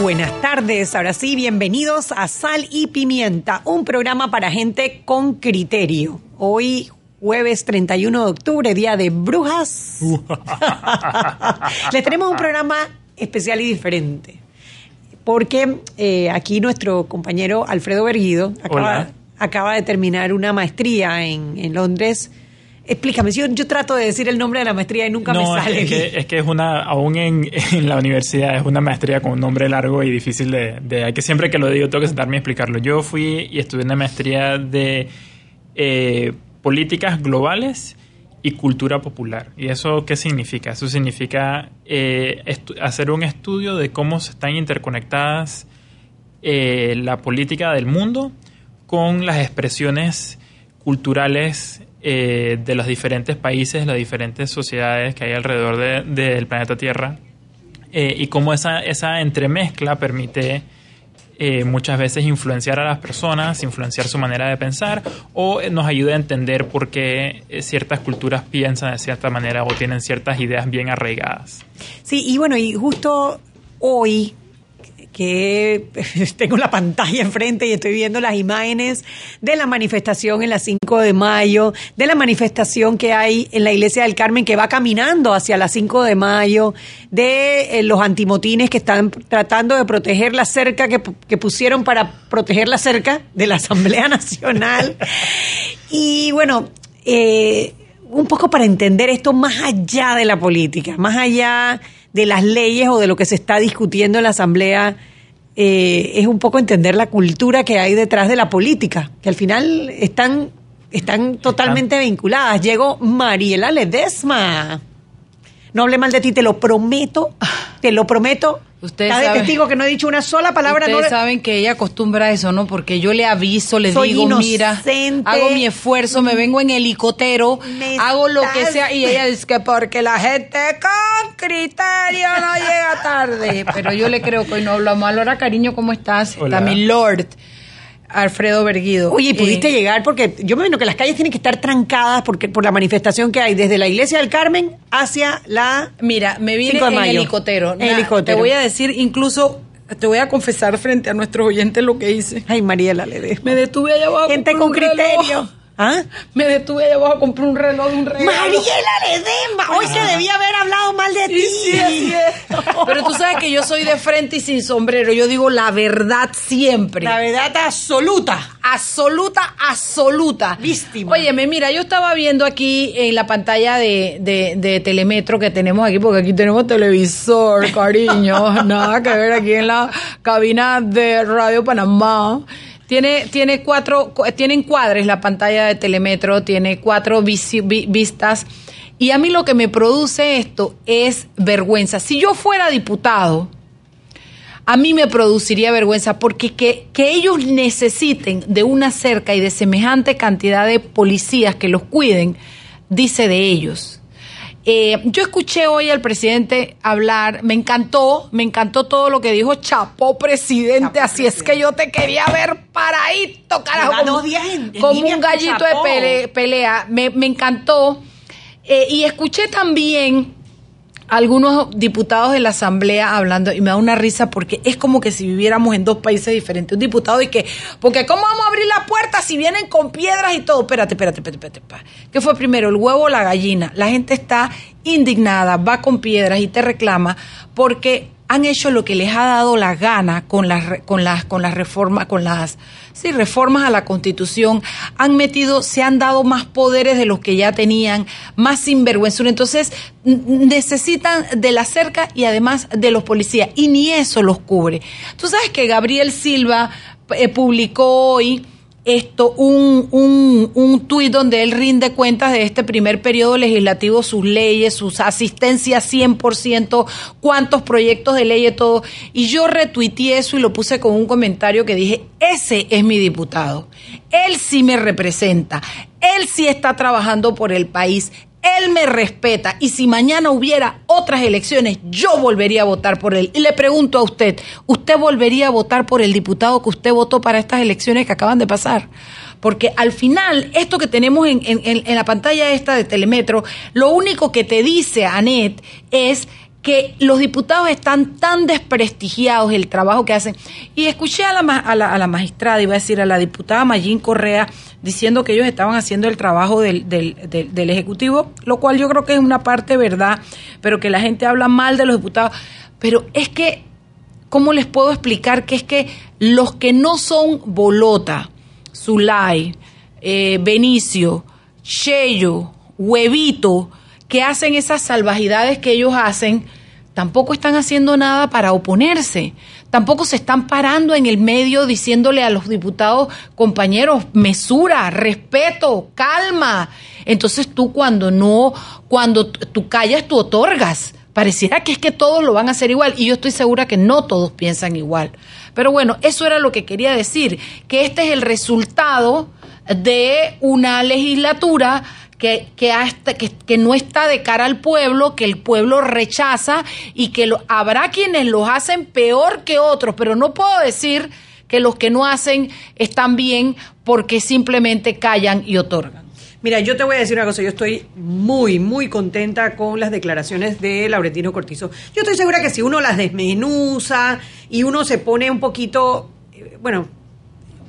Buenas tardes, ahora sí, bienvenidos a Sal y Pimienta, un programa para gente con criterio. Hoy jueves 31 de octubre, día de brujas. Les tenemos un programa especial y diferente, porque eh, aquí nuestro compañero Alfredo Berguido acaba, acaba de terminar una maestría en, en Londres Explícame, yo, yo trato de decir el nombre de la maestría y nunca me sale. Es que, es que es una, aún en, en, la universidad, es una maestría con un nombre largo y difícil de, de, que siempre que lo digo tengo que sentarme y explicarlo. Yo fui y estudié una maestría de eh, políticas globales y cultura popular. ¿Y eso qué significa? Eso significa eh, hacer un estudio de cómo se están interconectadas eh, la política del mundo con las expresiones culturales eh, de los diferentes países, las diferentes sociedades que hay alrededor del planeta Tierra eh, y cómo esa, esa entremezcla permite eh, muchas veces influenciar a las personas, influenciar su manera de pensar o nos ayuda a entender por qué ciertas culturas piensan de cierta manera o tienen ciertas ideas bien arraigadas. Sí, y bueno, y justo hoy que tengo la pantalla enfrente y estoy viendo las imágenes de la manifestación en la 5 de mayo, de la manifestación que hay en la iglesia del Carmen que va caminando hacia la 5 de mayo, de eh, los antimotines que están tratando de proteger la cerca que, pusieron para proteger la cerca de la Asamblea Nacional. y bueno, eh, un poco para entender esto más allá de la política, más allá de las leyes o de lo que se está discutiendo en la Asamblea eh, es un poco entender la cultura que hay detrás de la política, que al final están, están totalmente vinculadas. Llegó Mariela Ledesma. No hable mal de ti, te lo prometo, te lo prometo. Ustedes Está de testigo que no he dicho una sola palabra. Ustedes no saben que ella acostumbra a eso, ¿no? Porque yo le aviso, le digo, mira, hago mi esfuerzo, me vengo en helicóptero, hago lo que sea, y ella dice que porque la gente con criterio no llega tarde. Pero yo le creo que hoy no hablo mal. Hola, cariño, ¿cómo estás? Hola. Está mi lord. Alfredo Berguido. Oye, ¿pudiste eh, llegar? Porque yo me imagino que las calles tienen que estar trancadas porque, por la manifestación que hay desde la iglesia del Carmen hacia la. Mira, me vine en helicóptero. En helicóptero. Te voy a decir, incluso te voy a confesar frente a nuestros oyentes lo que hice. Ay, Mariela Ledesma. Me detuve allá abajo. Gente con criterio. ¿Ah? Me detuve allá abajo a comprar un reloj de un regalo. Mariela Ledesma. Hoy se debía haber hablado mal de ti. Sí, sí, Pero tú sabes que yo soy de frente y sin sombrero. Yo digo la verdad siempre. La verdad absoluta. Absoluta, absoluta. Víctima. Óyeme, mira, yo estaba viendo aquí en la pantalla de, de, de Telemetro que tenemos aquí, porque aquí tenemos televisor, cariño. Nada que ver aquí en la cabina de Radio Panamá. Tiene, tiene cuatro, tiene encuadres la pantalla de Telemetro, tiene cuatro vistas. Y a mí lo que me produce esto es vergüenza. Si yo fuera diputado, a mí me produciría vergüenza porque que, que, ellos necesiten de una cerca y de semejante cantidad de policías que los cuiden, dice de ellos. Eh, yo escuché hoy al presidente hablar, me encantó, me encantó todo lo que dijo Chapó presidente, Chapó, así presidente. es que yo te quería ver paradito, carajo, como, en, en como un gallito de pele, pelea, me, me encantó. Eh, y escuché también algunos diputados de la Asamblea hablando y me da una risa porque es como que si viviéramos en dos países diferentes. Un diputado y que, porque ¿cómo vamos a abrir la puerta si vienen con piedras y todo? Espérate, espérate, espérate, espérate. ¿Qué fue primero, el huevo o la gallina? La gente está indignada, va con piedras y te reclama porque han hecho lo que les ha dado la gana con las con las con las reformas con las sí, reformas a la Constitución. Han metido se han dado más poderes de los que ya tenían más sinvergüenza. Entonces necesitan de la cerca y además de los policías y ni eso los cubre. Tú sabes que Gabriel Silva eh, publicó hoy esto un, un, un tuit donde él rinde cuentas de este primer periodo legislativo, sus leyes, sus asistencias 100%, cuántos proyectos de ley y todo. Y yo retuiteé eso y lo puse con un comentario que dije, ese es mi diputado. Él sí me representa. Él sí está trabajando por el país. Él me respeta y si mañana hubiera otras elecciones, yo volvería a votar por él. Y le pregunto a usted, ¿usted volvería a votar por el diputado que usted votó para estas elecciones que acaban de pasar? Porque al final, esto que tenemos en, en, en la pantalla esta de Telemetro, lo único que te dice, Anet, es que los diputados están tan desprestigiados el trabajo que hacen. Y escuché a la, a la, a la magistrada, iba a decir a la diputada Mayín Correa, diciendo que ellos estaban haciendo el trabajo del, del, del, Ejecutivo, lo cual yo creo que es una parte verdad, pero que la gente habla mal de los diputados. Pero es que, ¿cómo les puedo explicar que es que los que no son Bolota, Zulay, eh, Benicio, Cheyo, Huevito, que hacen esas salvajidades que ellos hacen, tampoco están haciendo nada para oponerse. Tampoco se están parando en el medio diciéndole a los diputados, compañeros, mesura, respeto, calma. Entonces tú cuando no, cuando tú callas, tú otorgas. Pareciera que es que todos lo van a hacer igual y yo estoy segura que no todos piensan igual. Pero bueno, eso era lo que quería decir, que este es el resultado de una legislatura que, que, hasta, que, que, no está de cara al pueblo, que el pueblo rechaza y que lo, habrá quienes los hacen peor que otros, pero no puedo decir que los que no hacen están bien porque simplemente callan y otorgan. Mira, yo te voy a decir una cosa, yo estoy muy, muy contenta con las declaraciones de Lauretino Cortizo. Yo estoy segura que si uno las desmenuza y uno se pone un poquito, eh, bueno,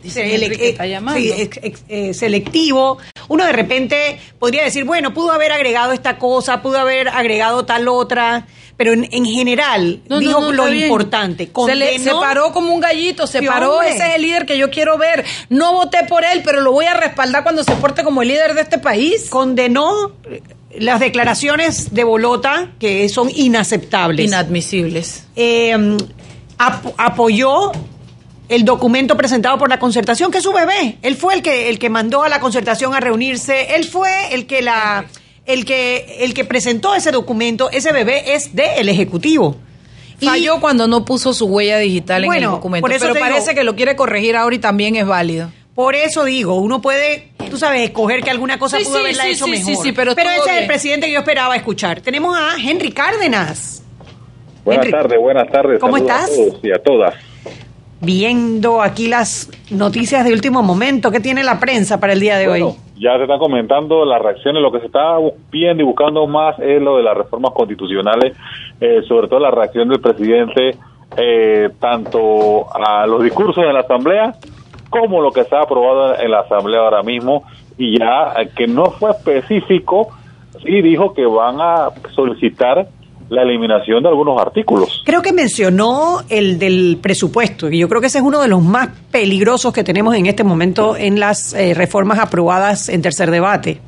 Dice que está llamando. Sí, ex, ex, eh, selectivo. Uno de repente podría decir, bueno, pudo haber agregado esta cosa, pudo haber agregado tal otra, pero en, en general No, dijo no, lo bien. importante. Se, le, se Condenó- paró como un gallito, se paró, hombre. ese es el líder que yo quiero ver. No voté por él, pero lo voy a respaldar cuando se porte como el líder de este país. condenó eh, las declaraciones de Bolota que son inaceptables. Inadmisibles. Eh, ap- apoyó el documento presentado por la concertación, que es su bebé. Él fue el que, el que mandó a la concertación a reunirse, él fue el que la, el que, el que presentó ese documento, ese bebé es del Ejecutivo. Y- Falló cuando no puso su huella digital en el documento. por eso pero digo- parece que lo quiere corregir ahora y también es válido. Por eso digo, uno puede, tú sabes, escoger que alguna cosa Sí, pudo sí, haberla sí, hecho sí, mejor. sí, sí, pero ese es el presidente que yo esperaba escuchar. Tenemos a Henry Cárdenas. Buenas tardes, buenas tardes. ¿Cómo Saludos estás? A todos y a todas. Viendo aquí las noticias de último momento, ¿qué tiene la prensa para el día de hoy? ya se están comentando las reacciones. Lo que se está viendo y buscando más es lo de las reformas constitucionales, eh, sobre todo la reacción del presidente, eh, tanto a los discursos de la Asamblea como lo que está aprobado en la Asamblea ahora mismo. Y ya eh, que no fue específico, sí dijo que van a solicitar la eliminación de algunos artículos. Creo que mencionó el del presupuesto, y yo creo que ese es uno de los más peligrosos que tenemos en este momento en las eh, reformas aprobadas en tercer debate.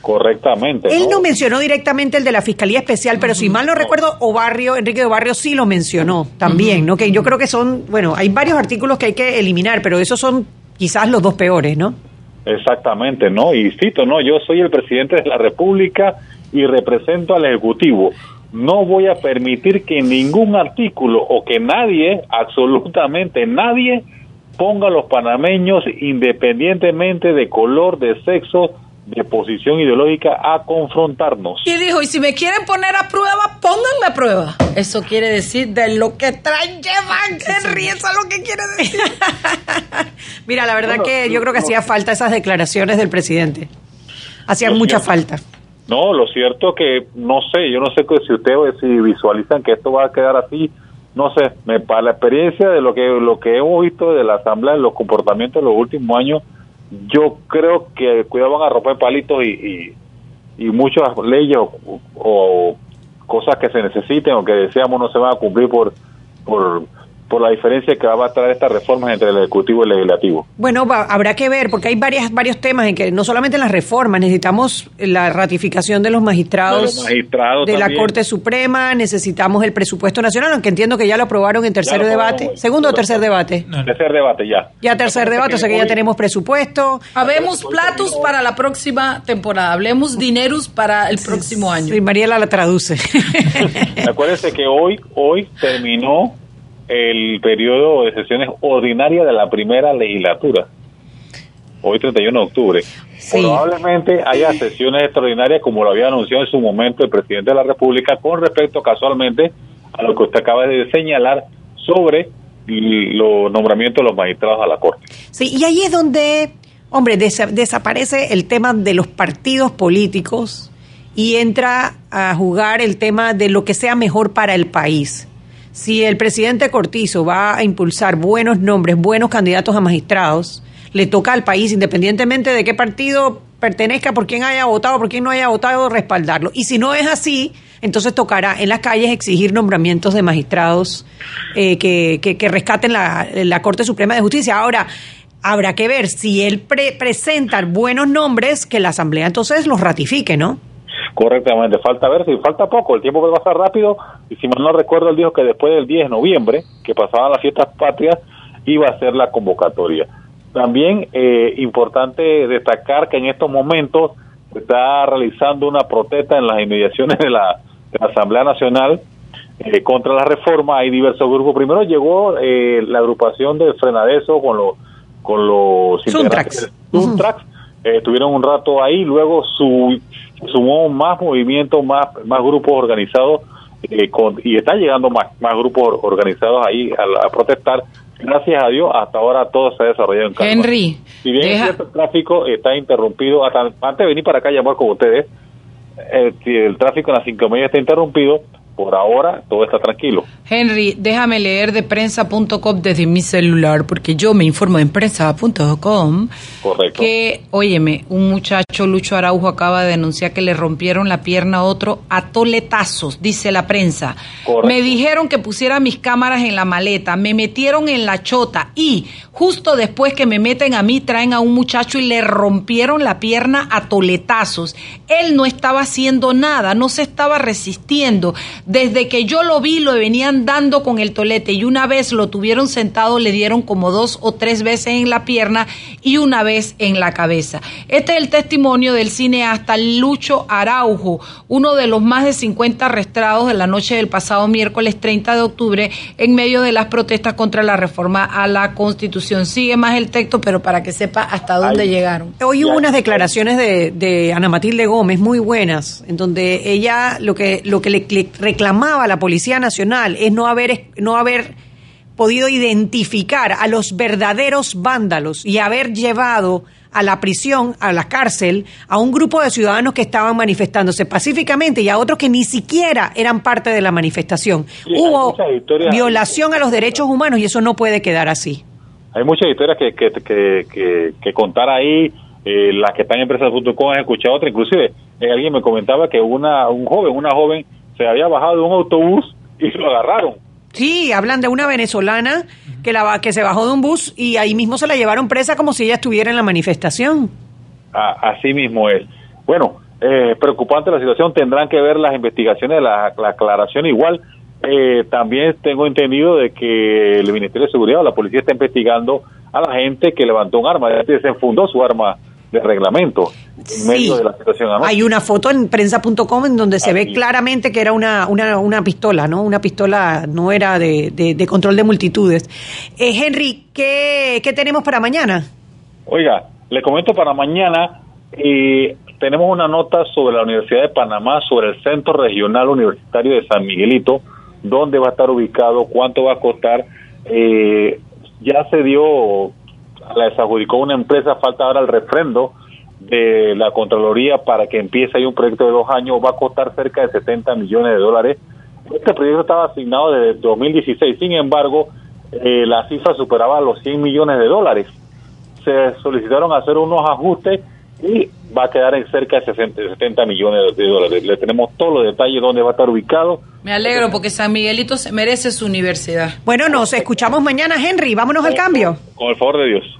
Correctamente. Él no mencionó directamente el de la Fiscalía Especial, pero si mal no recuerdo, Obarrio, Enrique de Barrio sí lo mencionó también, ¿no? Que yo creo que son, bueno, hay varios artículos que hay que eliminar, pero esos son quizás los dos peores, ¿no? Exactamente, ¿no? Y cito, ¿no? Yo soy el presidente de la República y represento al Ejecutivo. No voy a permitir que ningún artículo o que nadie, absolutamente nadie, ponga a los panameños, independientemente de color, de sexo, de posición ideológica, a confrontarnos. Y dijo, y si me quieren poner a prueba, pónganme a prueba. Eso quiere decir, de lo que traen, llevan, Henry, eso es lo que quiere decir. Mira, la verdad Bueno, que yo creo que no. hacía falta esas declaraciones del presidente. Hacían mucha cierto. falta. No, lo cierto que no sé, yo no sé si ustedes si visualizan que esto va a quedar así, no sé, me para la experiencia de lo que lo que hemos visto de la asamblea, los comportamientos de los últimos años, yo creo que cuidado van a romper palitos y, y, y muchas leyes o, o cosas que se necesiten o que deseamos no se van a cumplir por por por la diferencia que va a traer estas reformas entre el Ejecutivo y el Legislativo. Bueno, va- habrá que ver, porque hay varias, varios temas en que no solamente las reformas, necesitamos la ratificación de los magistrados, De los magistrados de la. Corte Suprema, necesitamos el presupuesto nacional, aunque entiendo que ya lo aprobaron en tercer debate. ¿Segundo o tercer debate? No. Tercer debate ya. Ya tercer debate, o sea que ya tenemos presupuesto. Habemos platos para la próxima temporada. Hablemos dineros para el próximo año. Sí, Mariela la traduce. Acuérdense que hoy, hoy terminó el periodo de sesiones ordinarias de la primera legislatura. Hoy 31 de octubre. Sí. Probablemente haya sesiones extraordinarias como lo había anunciado en su momento el presidente de la República con respecto casualmente a lo que usted acaba de señalar sobre los nombramientos de los magistrados a la Corte. Sí, y ahí es donde, hombre, desa- desaparece el tema de los partidos políticos y entra a jugar el tema de lo que sea mejor para el país. Si el presidente Cortizo va a impulsar buenos nombres, buenos candidatos a magistrados, le toca al país, independientemente de qué partido pertenezca, por quién haya votado, por quién no haya votado, respaldarlo. Y si no es así, entonces tocará en las calles exigir nombramientos de magistrados eh, que, que- que rescaten la, la Corte Suprema de Justicia. Ahora, habrá que ver si él pre- presenta buenos nombres, que la Asamblea entonces los ratifique, ¿no? Correctamente, falta ver si falta poco, el tiempo puede pasar rápido y si mal no recuerdo él dijo que después del 10 de noviembre, que pasaban las fiestas patrias, iba a ser la convocatoria. También eh, importante destacar que en estos momentos se está realizando una protesta en las inmediaciones de la, de la Asamblea Nacional eh, contra la reforma. Hay diversos grupos. Primero llegó eh, la agrupación de Frenadeso con los con los Suntrax. Estuvieron un rato ahí, luego su, sumó más movimientos, más, más grupos organizados eh, con- y están llegando más, más grupos organizados ahí a, a protestar. Gracias a Dios, hasta ahora todo se ha desarrollado en calma. Henry, Si bien deja- el tráfico está interrumpido, hasta antes de venir para acá a llamar con ustedes, eh, el tráfico en las cinco millas está interrumpido, por ahora todo está tranquilo. Henry, déjame leer de prensa.com desde mi celular, porque yo me informo en prensa.com. Correcto. Que, óyeme, un muchacho, Lucho Araujo, acaba de denunciar que le rompieron la pierna a otro a toletazos, dice la prensa. Correcto. Me dijeron que pusiera mis cámaras en la maleta, me metieron en la chota y justo después que me meten a mí, traen a un muchacho y le rompieron la pierna a toletazos. Él no estaba haciendo nada, no se estaba resistiendo. Desde que yo lo vi, lo venían dando con el tolete y una vez lo tuvieron sentado, le dieron como dos o tres veces en la pierna y una vez en la cabeza. Este es el testimonio del cineasta Lucho Araujo, uno de los más de 50 arrestados de la noche del pasado miércoles 30 de octubre en medio de las protestas contra la reforma a la Constitución. Sigue más el texto, pero para que sepa hasta dónde Ay. llegaron. Hoy hubo unas declaraciones de, de Ana Matilde Gómez muy buenas, en donde ella lo que lo que le, le reclamaba la Policía Nacional es no haber no haber podido identificar a los verdaderos vándalos y haber llevado a la prisión, a la cárcel, a un grupo de ciudadanos que estaban manifestándose pacíficamente y a otros que ni siquiera eran parte de la manifestación. Sí, Hubo violación a los derechos humanos y eso no puede quedar así. Hay muchas historias que, que, que, que, que contar ahí. Eh, las que están en empresas.com han escuchado otra. Inclusive, eh, alguien me comentaba que una un joven, una joven, se había bajado de un autobús y lo agarraron. Sí, hablan de una venezolana que, la, que se bajó de un bus y ahí mismo se la llevaron presa como si ella estuviera en la manifestación. A- así mismo es. Bueno, eh, preocupante la situación. Tendrán que ver las investigaciones, la, la aclaración igual. Eh, también tengo entendido de que el Ministerio de Seguridad o la policía está investigando a la gente que levantó un arma, desenfundó su arma de reglamento en Sí. medio de la situación anoche. Hay una foto en prensa.com en donde se ve claramente que era una, una, una pistola, ¿no? Una pistola no era de, de- de control de multitudes. Eh, Henry, ¿qué, ¿qué tenemos para mañana? Oiga, le comento para mañana, eh, tenemos una nota sobre la Universidad de Panamá, sobre el Centro Regional Universitario de San Miguelito, dónde va a estar ubicado, cuánto va a costar. Eh, ya se dio, la desadjudicó una empresa, falta ahora el refrendo de la Contraloría para que empiece ahí un proyecto de dos años, va a costar cerca de 70 millones de dólares. Este proyecto estaba asignado desde 2016, sin embargo, eh, la cifra superaba los 100 millones de dólares se solicitaron hacer unos ajustes y va a quedar en cerca de 60, 70 millones de dólares. Le tenemos todos los detalles dónde va a estar ubicado. Me alegro porque San Miguelito se merece su universidad. Bueno, nos escuchamos mañana, Henry. Vámonos al cambio. Con el favor de Dios.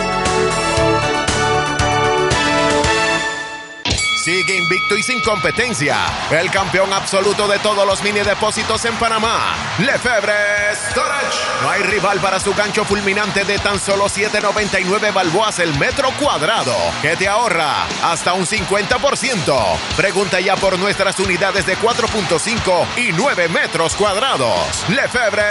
Invicto y sin competencia. El campeón absoluto de todos los mini depósitos en Panamá. Lefebvre Storage. No hay rival para su gancho fulminante de tan solo 7.99 balboas el metro cuadrado. Que te ahorra hasta un 50%. Pregunta ya por nuestras unidades de 4.5 y 9 metros cuadrados. Lefebvre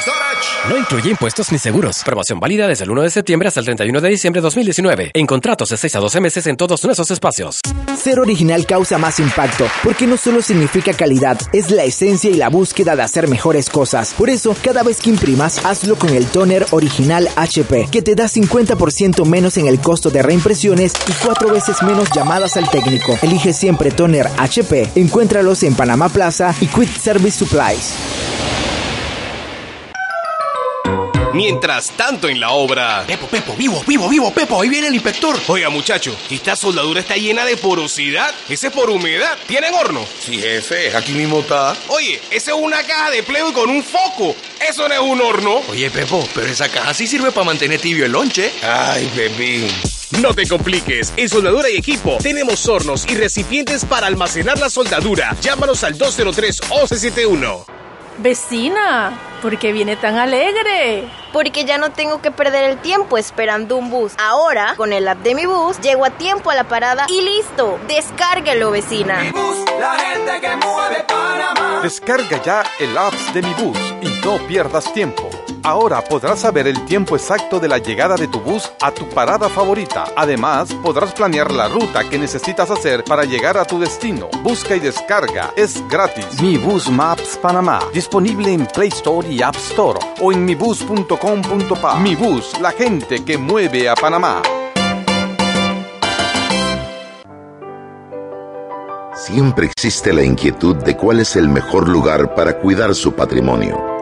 Storage. No incluye impuestos ni seguros. Promoción válida desde el 1 de septiembre hasta el 31 de diciembre de 2019. En contratos de 6 a 12 meses en todos nuestros espacios. Ser original causa más impacto, porque no solo significa calidad, es la esencia y la búsqueda de hacer mejores cosas. Por eso, cada vez que imprimas, hazlo con el toner original HP, que te da 50% menos en el costo de reimpresiones y cuatro veces menos llamadas al técnico. Elige siempre toner HP. Encuéntralos en Panamá Plaza y Quick Service Supplies. Mientras tanto en la obra. Pepo, Pepo, vivo, vivo, vivo, Pepo, ahí viene el inspector. Oiga, muchacho, esta soldadura está llena de porosidad. Ese es por humedad. ¿Tienen horno? Sí, jefe, aquí mismo está. Oye, esa es una caja de y con un foco. Eso no es un horno. Oye, Pepo, pero esa caja sí sirve para mantener tibio el lonche. Ay, Pepín. No te compliques, en Soldadura y Equipo tenemos hornos y recipientes para almacenar la soldadura. Llámanos al 203 1171 Vecina, ¿por qué viene tan alegre? Porque ya no tengo que perder el tiempo esperando un bus. Ahora, con el app de mi bus, llego a tiempo a la parada y listo. Descárguelo, vecina. Mi bus, la gente que mueve Panamá. Descarga ya el app de mi bus y no pierdas tiempo. Ahora podrás saber el tiempo exacto de la llegada de tu bus a tu parada favorita. Además, podrás planear la ruta que necesitas hacer para llegar a tu destino. Busca y descarga. Es gratis. Mi Bus Maps Panamá. Disponible en Play Store y App Store o en mibus.com.pa. Mi Bus, la gente que mueve a Panamá. Siempre existe la inquietud de cuál es el mejor lugar para cuidar su patrimonio.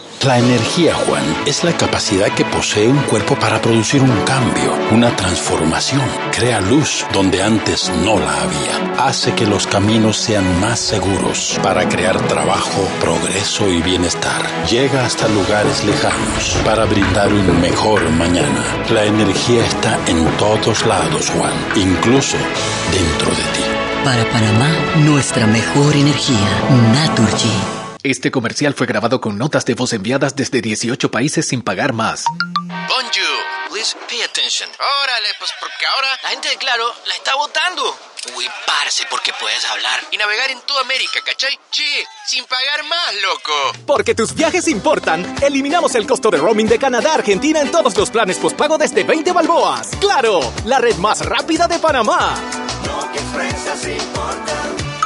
La energía, Juan, es la capacidad que posee un cuerpo para producir un cambio, una transformación. Crea luz donde antes no la había. Hace que los caminos sean más seguros para crear trabajo, progreso y bienestar. Llega hasta lugares lejanos para brindar un mejor mañana. La energía está en todos lados, Juan, incluso dentro de ti. Para Panamá, nuestra mejor energía, Naturgy. Este comercial fue grabado con notas de voz enviadas desde 18 países sin pagar más. Bonjour, please pay attention. Órale, pues porque ahora la gente de Claro la está votando. Uy, parce, porque puedes hablar y navegar en toda América, ¿cachai? Che, sin pagar más, loco. Porque tus viajes importan, eliminamos el costo de roaming de Canadá a Argentina en todos los planes postpago desde 20 balboas. ¡Claro! La red más rápida de Panamá. No, que importan.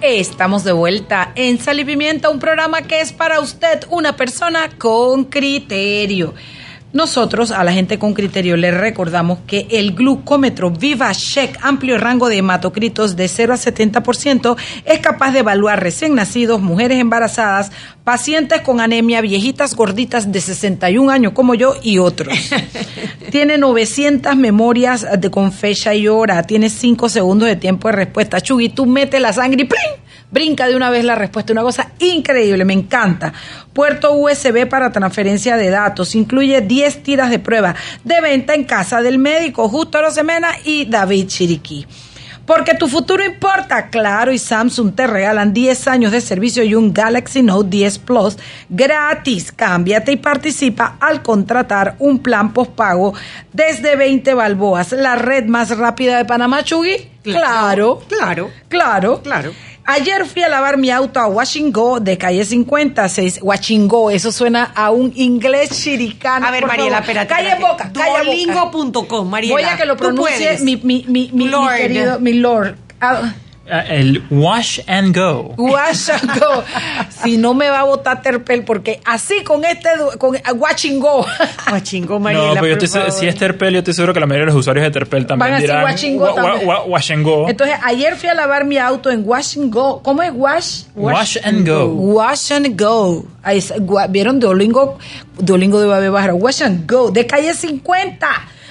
Estamos de vuelta en Sal y Pimienta, un programa que es para usted una persona con criterio. Nosotros, a la gente con criterio, le recordamos que el glucómetro Viva Check, amplio rango de hematocritos de 0 a 70%, es capaz de evaluar recién nacidos, mujeres embarazadas, pacientes con anemia, viejitas gorditas de 61 años como yo y otros. tiene 900 memorias de con fecha y hora, tiene 5 segundos de tiempo de respuesta. Chugui, tú mete la sangre y ¡pling! Brinca de una vez la respuesta. Una cosa increíble, me encanta. Puerto USB para transferencia de datos. Incluye 10 tiras de prueba de venta en casa del médico Justo Rosemena y David Chiriquí. Porque tu futuro importa. Claro, y Samsung te regalan 10 años de servicio y un Galaxy Note 10 Plus gratis. Cámbiate y participa al contratar un plan postpago desde 20 balboas. La red más rápida de Panamá, Chugui. Claro. Claro. Claro. Claro. Ayer fui a lavar mi auto a Washington de calle 56. Washington, eso suena a un inglés chiricano. A ver, Mariela, espérate. Calle boca, calle boca. Mariela. Voy a que lo pronuncie mi, mi, mi, mi, mi querido, mi lord. Ah, El wash and go. Wash and go. Si no me va a votar Terpel, porque así con este, con ah, Watch and go. Watch and go, No, pero yo estoy, si es Terpel, yo estoy seguro que la mayoría de los usuarios de Terpel también Van a decir dirán wash and go wa- también. wa- wash and go. Entonces, ayer fui a lavar mi auto en Wash and Go. ¿Cómo es Wash? Wash and go. Wash and Go. ¿Vieron Duolingo? Duolingo de Babe Bajar. Wash and Go. De calle 50.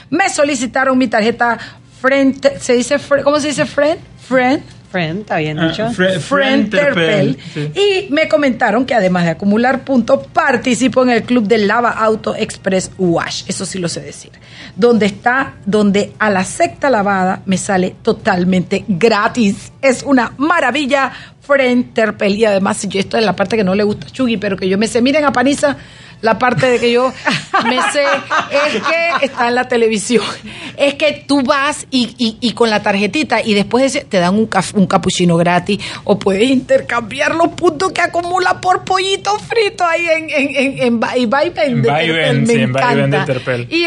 Me solicitaron mi tarjeta Friend. ¿Se dice friend? ¿Cómo se dice Friend? Friend. Friend, está bien Ah, dicho. fre- Friend Terpel. sí. Y me comentaron que además de acumular puntos, participo en el club de Lava Auto Express Wash. Eso sí lo sé decir. Donde está, donde a la secta lavada me sale totalmente gratis. Es una maravilla. Friend Terpel. Y además, si yo esto es la parte que no le gusta a Chugui, pero que yo me sé, miren a Paniza. La parte de que yo me sé es que está en la televisión. Es que tú vas y, y- y con la tarjetita y después de ese te dan un, caf- un capuchino gratis o puedes intercambiar los puntos que acumula por pollito frito ahí en, en, en, en, Ba- y En de en de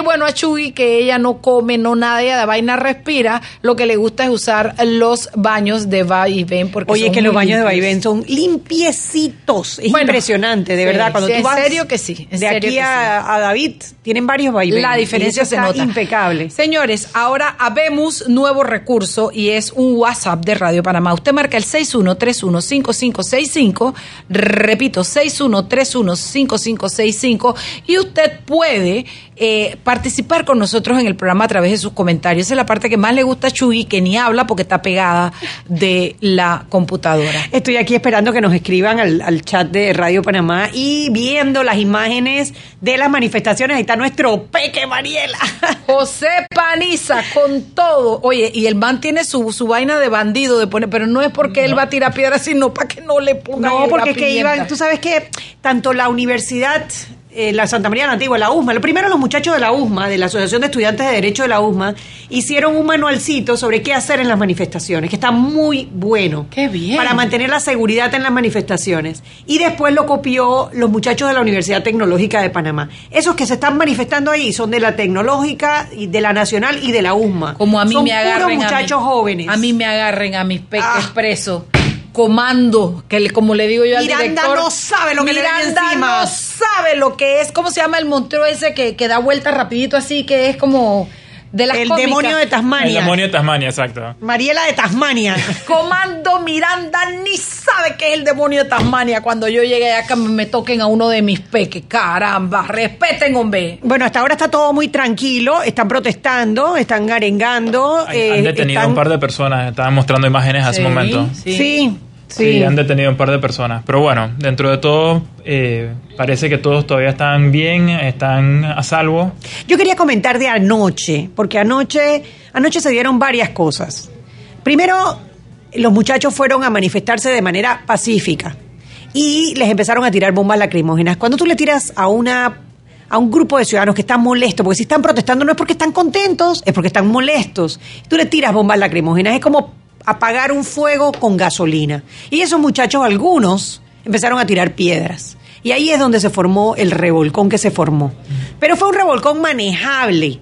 bueno, a Chugui, que ella no come, no nada, ella de vaina respira, lo que le gusta es usar los baños de Vaivén. Porque Oye, son que los baños de limpios. Vaivén son limpiecitos. Es Bueno, impresionante, de sí, verdad. Cuando sí, tú en vas serio que sí, en de serio aquí a, a David, tienen varios Vaivén. La diferencia se nota. impecable. Señores, ahora habemos nuevo recurso y es un WhatsApp de Radio Panamá. Usted marca el 61315565, repito, 61315565 y usted puede eh, participar con nosotros en el programa a través de sus comentarios. Esa es la parte que más le gusta a Chuy, que ni habla porque está pegada de la computadora. Estoy aquí esperando que nos escriban al, al chat de Radio Panamá y viendo las imágenes de las manifestaciones. Ahí está nuestro peque Mariela. José Paniza con todo. Oye, y el man tiene su, su vaina de bandido de poner, pero no es porque él va a tirar piedras, sino para que no le pongan No, porque es que iban, tú sabes que tanto la universidad, eh, la Santa María la Antigua, la USMA, lo primero los muchachos de la USMA, de la Asociación de Estudiantes de Derecho de la USMA, hicieron un manualcito sobre qué hacer en las manifestaciones, que está muy bueno. Qué bien. Para mantener la seguridad en las manifestaciones. Y después lo copió los muchachos de la Universidad Tecnológica de Panamá. Esos que se están manifestando ahí son de la Tecnológica, y de la Nacional y de la USMA. Como a mí son me agarren puros muchachos a mí, jóvenes. Ah. A mí me agarren a mis peques presos. Comando, que le- como le digo yo al Miranda director. no sabe lo que le viene Miranda encima. no sabe lo que es. ¿Cómo se llama el monstruo ese que, que da vuelta rapidito así? Que es como de las El cómicas? demonio de Tasmania. El demonio de Tasmania, exacto. Mariela de Tasmania. Comando Miranda ni sabe que es el demonio de Tasmania. Cuando yo llegue acá me, me toquen a uno de mis peques. Caramba, respeten, hombre. Bueno, hasta ahora está todo muy tranquilo, están protestando, están arengando. eh, han detenido están- un par de personas, estaban mostrando imágenes hace Sí, un momento. sí. Sí, Sí, sí. han detenido un par de personas. Pero bueno, dentro de todo, eh, parece que todos todavía están bien, están a salvo. Yo quería comentar de anoche, porque anoche, anoche se dieron varias cosas. Primero, los muchachos fueron a manifestarse de manera pacífica y les empezaron a tirar bombas lacrimógenas. Cuando tú le tiras a una a un grupo de ciudadanos que están molestos, porque si están protestando no es porque están contentos, es porque están molestos. Tú le tiras bombas lacrimógenas, es como apagar un fuego con gasolina. Y esos muchachos, algunos, empezaron a tirar piedras. Y ahí es donde se formó el revolcón que se formó. Pero fue un revolcón manejable.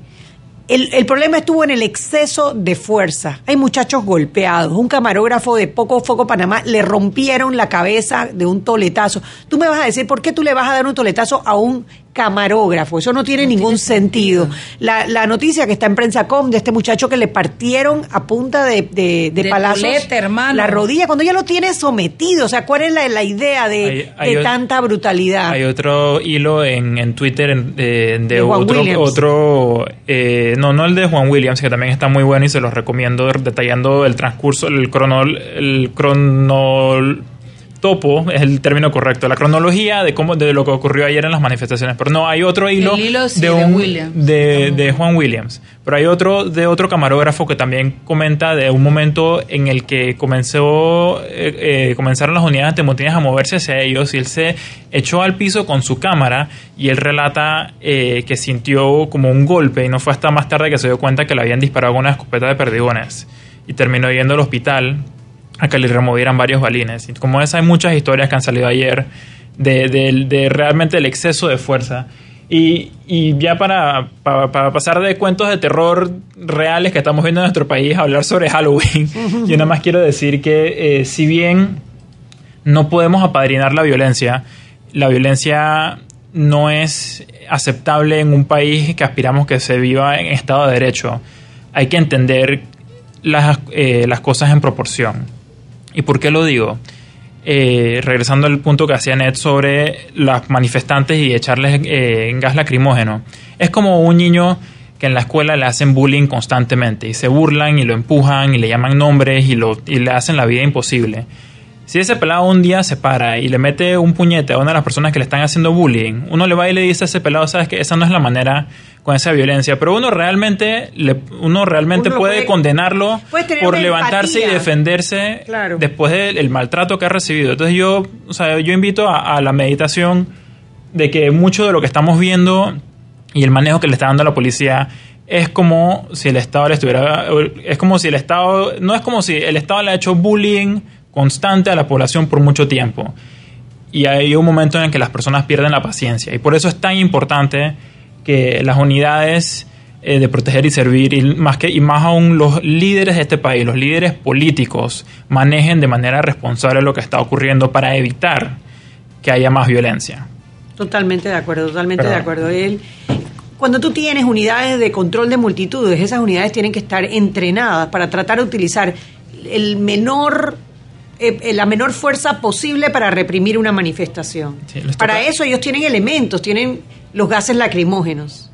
El, el problema estuvo en el exceso de fuerza. Hay muchachos golpeados. Un camarógrafo de Poco Foco Panamá le rompieron la cabeza de un toletazo. Tú me vas a decir, ¿por qué tú le vas a dar un toletazo a un camarógrafo. Eso no tiene ningún sentido. La, la noticia que está en Prensa.com de este muchacho que le partieron a punta de, de, de De palazos hermano. la rodilla, cuando ya lo tiene sometido. O sea, ¿cuál es la, la idea de, Hay- hay de o- tanta brutalidad? Hay otro hilo en, en Twitter en- de, de De Juan otro, Williams. otro eh, no, no el de Juan Williams, que también está muy bueno y se los recomiendo detallando el transcurso, el crono, el crono topo es el término correcto, la cronología de cómo de lo que ocurrió ayer en las manifestaciones. Pero no, hay otro hilo, El hilo, sí, de, de un- Williams. de, de Juan Williams. Pero hay otro de otro camarógrafo que también comenta de un momento en el que comenzó eh, eh, comenzaron las unidades antimotines a moverse hacia ellos y él se echó al piso con su cámara y él relata eh, que sintió como un golpe y no fue hasta más tarde que se dio cuenta que le habían disparado con una escopeta de perdigones y terminó yendo al hospital a que le removieran varios balines. Y como esa hay muchas historias que han salido ayer de, de- de realmente el exceso de fuerza. Y, y ya para, para, para pasar de cuentos de terror reales que estamos viendo en nuestro país a hablar sobre Halloween, yo nada más quiero decir que eh, si bien no podemos apadrinar la violencia, la violencia no es aceptable en un país que aspiramos que se viva en estado de derecho. Hay que entender las, eh, las cosas en proporción. ¿Y por qué lo digo? Eh, regresando al punto que hacía Ned sobre las manifestantes y echarles eh, gas lacrimógeno. Es como un niño que en la escuela le hacen bullying constantemente y se burlan y lo empujan y le llaman nombres y, lo, y le hacen la vida imposible. Si ese pelado un día se para y le mete un puñete a una de las personas que le están haciendo bullying, uno le va y le dice a ese pelado, sabes que esa no es la manera con esa violencia, pero uno realmente, le- uno realmente Uno puede, puede- condenarlo por levantarse y defenderse Claro. después del el maltrato que ha recibido. Entonces yo, o sea, yo invito a, a la meditación de que mucho de lo que estamos viendo y el manejo que le está dando la policía es como si el Estado le estuviera es como si el Estado no es como si el Estado le ha hecho bullying constante a la población por mucho tiempo. Y hay un momento en el que las personas pierden la paciencia. Y por eso es tan importante que las unidades eh, de proteger y servir y más que y más aún los líderes de este país los líderes políticos manejen de manera responsable lo que está ocurriendo para evitar que haya más violencia. Totalmente de acuerdo, totalmente Pero- de acuerdo. Él, cuando tú tienes unidades de control de multitudes, esas unidades tienen que estar entrenadas para tratar de utilizar el menor eh, eh, la menor fuerza posible para reprimir una manifestación. Sí, Para eso ellos tienen elementos, tienen los gases lacrimógenos,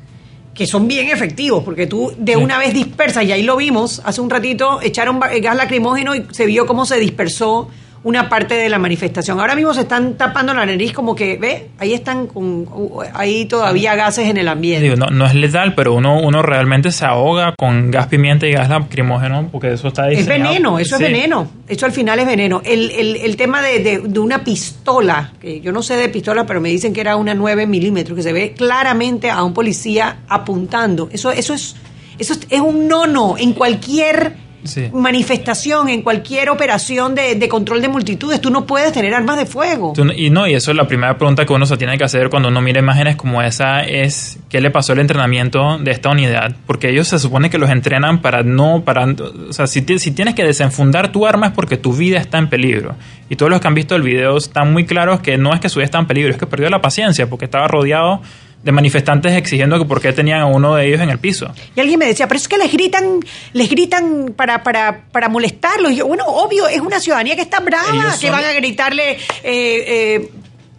que son bien efectivos, porque tú de una vez dispersas, y ahí lo vimos, hace un ratito echaron ba- gas lacrimógeno y se vio cómo se dispersó una parte de la manifestación. Ahora mismo se están tapando la nariz como que, ve, ahí están con, uh, ahí todavía gases en el ambiente. Digo, no, no es letal, pero uno, uno realmente se ahoga con gas pimienta y gas lacrimógeno porque eso está Es diseñado. veneno, eso Sí. es veneno. Eso al final es veneno. El, el, el tema de, de- de una pistola, que yo no sé de pistola, pero me dicen que era una 9 milímetros, que se ve claramente a un policía apuntando. Eso, eso es, eso es, es un nono en cualquier Sí. manifestación, en cualquier operación de, de control de multitudes. Tú no puedes tener armas de fuego. Tú y no, y eso es la primera pregunta que uno se tiene que hacer cuando uno mira imágenes como esa es ¿qué le pasó el entrenamiento de esta unidad? Porque ellos se supone que los entrenan para no, para, o sea, si, si tienes que desenfundar tu arma es porque tu vida está en peligro. Y todos los que han visto el video están muy claros que no es que su vida está en peligro, es que perdió la paciencia porque estaba rodeado de manifestantes exigiendo que por qué tenían a uno de ellos en el piso. Y alguien me decía, pero es que les gritan, les gritan para, para, para molestarlos. Y yo, bueno, obvio, es una ciudadanía que está brava, que van a gritarle, eh, eh,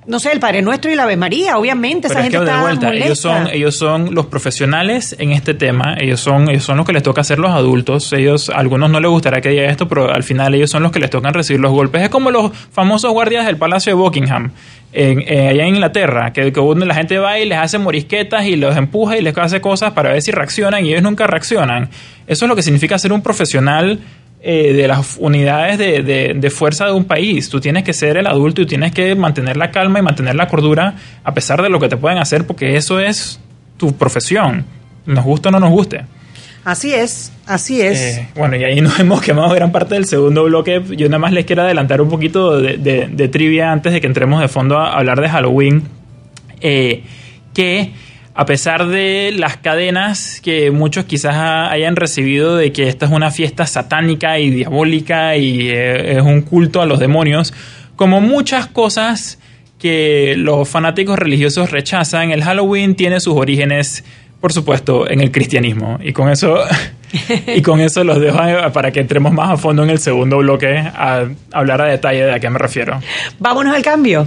no sé, el Padre Nuestro y la Ave María, obviamente, Pero esa es que gente de está vuelta, molesta. ellos son, ellos son los profesionales en este tema, ellos son, ellos son los que les toca hacer los adultos, ellos, a algunos no les gustará que diga esto, pero al final ellos son los que les tocan recibir los golpes. Es como los famosos guardias del Palacio de Buckingham, en, en- allá en Inglaterra, que, que la gente va y les hace morisquetas y los empuja y les hace cosas para ver si reaccionan y ellos nunca reaccionan. Eso es lo que significa ser un profesional eh, de las unidades de, de- de fuerza de un país. Tú tienes que ser el adulto y tienes que mantener la calma y mantener la cordura a pesar de lo que te pueden hacer, porque eso es tu profesión, nos guste o no nos guste. Así es, así es. Eh, bueno, y ahí nos hemos quemado gran parte del segundo bloque. Yo nada más les quiero adelantar un poquito de, de- de trivia antes de que entremos de fondo a hablar de Halloween. Eh, que a pesar de las cadenas que muchos quizás ha- hayan recibido de que esta es una fiesta satánica y diabólica y eh, es un culto a los demonios, como muchas cosas que los fanáticos religiosos rechazan, el Halloween tiene sus orígenes, por supuesto, en el cristianismo. Y con eso, y con eso los dejo para que entremos más a fondo en el segundo bloque a hablar a detalle de a qué me refiero. Vámonos al cambio.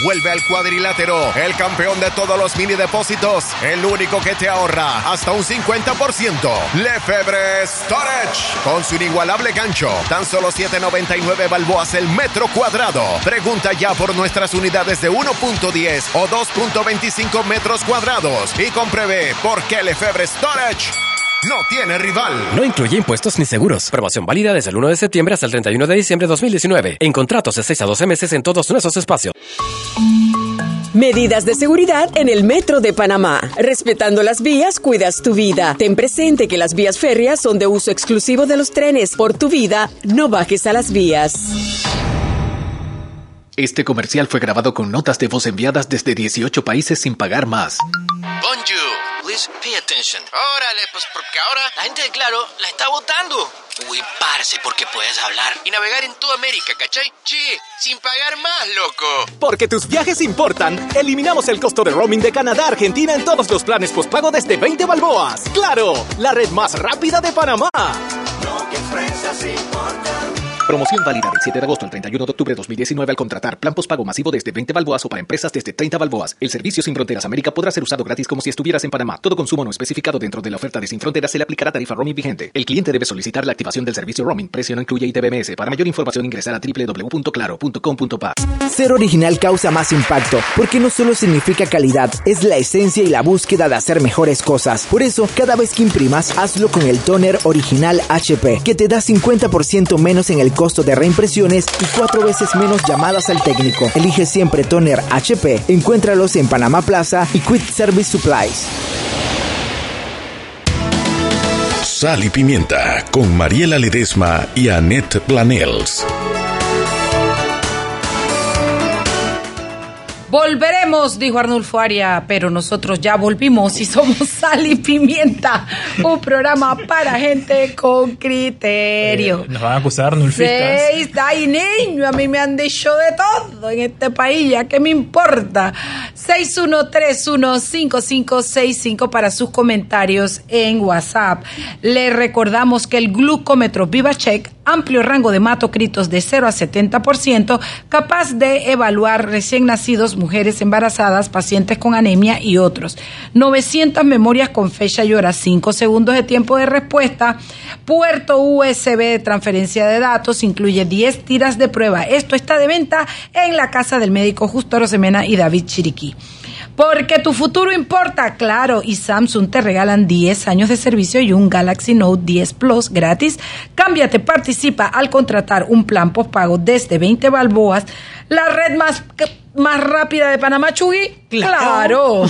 Vuelve al cuadrilátero, el campeón de todos los mini depósitos, el único que te ahorra hasta un 50%. Lefebvre Storage, con su inigualable gancho, tan solo 7.99 balboas el metro cuadrado. Pregunta ya por nuestras unidades de 1.10 o 2.25 metros cuadrados y compruebe por qué Lefebvre Storage no tiene rival. No incluye impuestos ni seguros. Promoción válida desde el 1 de septiembre hasta el 31 de diciembre de 2019. En contratos de 6 a 12 meses en todos nuestros espacios. Medidas de seguridad en el Metro de Panamá. Respetando las vías, cuidas tu vida. Ten presente que las vías férreas son de uso exclusivo de los trenes. Por tu vida, no bajes a las vías. Este comercial fue grabado con notas de voz enviadas desde 18 países sin pagar más. Bonjour, please pay attention. Órale, pues porque ahora la gente de Claro la está votando. Uy, parce, porque puedes hablar y navegar en toda América, ¿cachai? Che, sin pagar más, loco. Porque tus viajes importan, eliminamos el costo de roaming de Canadá a Argentina en todos los planes postpago desde 20 balboas. ¡Claro! La red más rápida de Panamá. Promoción válida del 7 de agosto al 31 de octubre de 2019 al contratar plan postpago masivo desde 20 balboas o para empresas desde 30 balboas. El servicio Sin Fronteras América podrá ser usado gratis como si estuvieras en Panamá. Todo consumo no especificado dentro de la oferta de Sin Fronteras se le aplicará tarifa roaming vigente. El cliente debe solicitar la activación del servicio roaming. Precio no incluye ITBMS. Para mayor información ingresar a www.claro.com.pa. Ser original causa más impacto, porque no solo significa calidad, es la esencia y la búsqueda de hacer mejores cosas. Por eso, cada vez que imprimas, hazlo con el toner original HP, que te da 50% menos en el costo de reimpresiones y cuatro veces menos llamadas al técnico. Elige siempre toner HP. Encuéntralos en Panamá Plaza y Quick Service Supplies. Sal y Pimienta con Mariela Ledesma y Annette Planels. Volveremos, dijo Arnulfo Aria, pero nosotros ya volvimos y somos Sal y Pimienta, un programa para gente con criterio. Nos van a acusar, Arnulfistas. Ay niño, a mí me han dicho de todo en este país, ¿ya qué me importa? 61315565 para sus comentarios en WhatsApp. Le recordamos que el glucómetro VivaCheck, amplio rango de hematocritos de 0 a 70%, capaz de evaluar recién nacidos, mujeres embarazadas, pacientes con anemia y otros. 900 memorias con fecha y hora, 5 segundos de tiempo de respuesta, puerto USB de transferencia de datos, incluye 10 tiras de prueba. Esto está de venta en la casa del médico Justo Rosemena y David Chiriquí. Porque tu futuro importa, claro, y Samsung te regalan 10 años de servicio y un Galaxy Note 10 Plus gratis. Cámbiate, participa al contratar un plan postpago desde 20 balboas, la red más más rápida de Panamá, Chugui. Claro.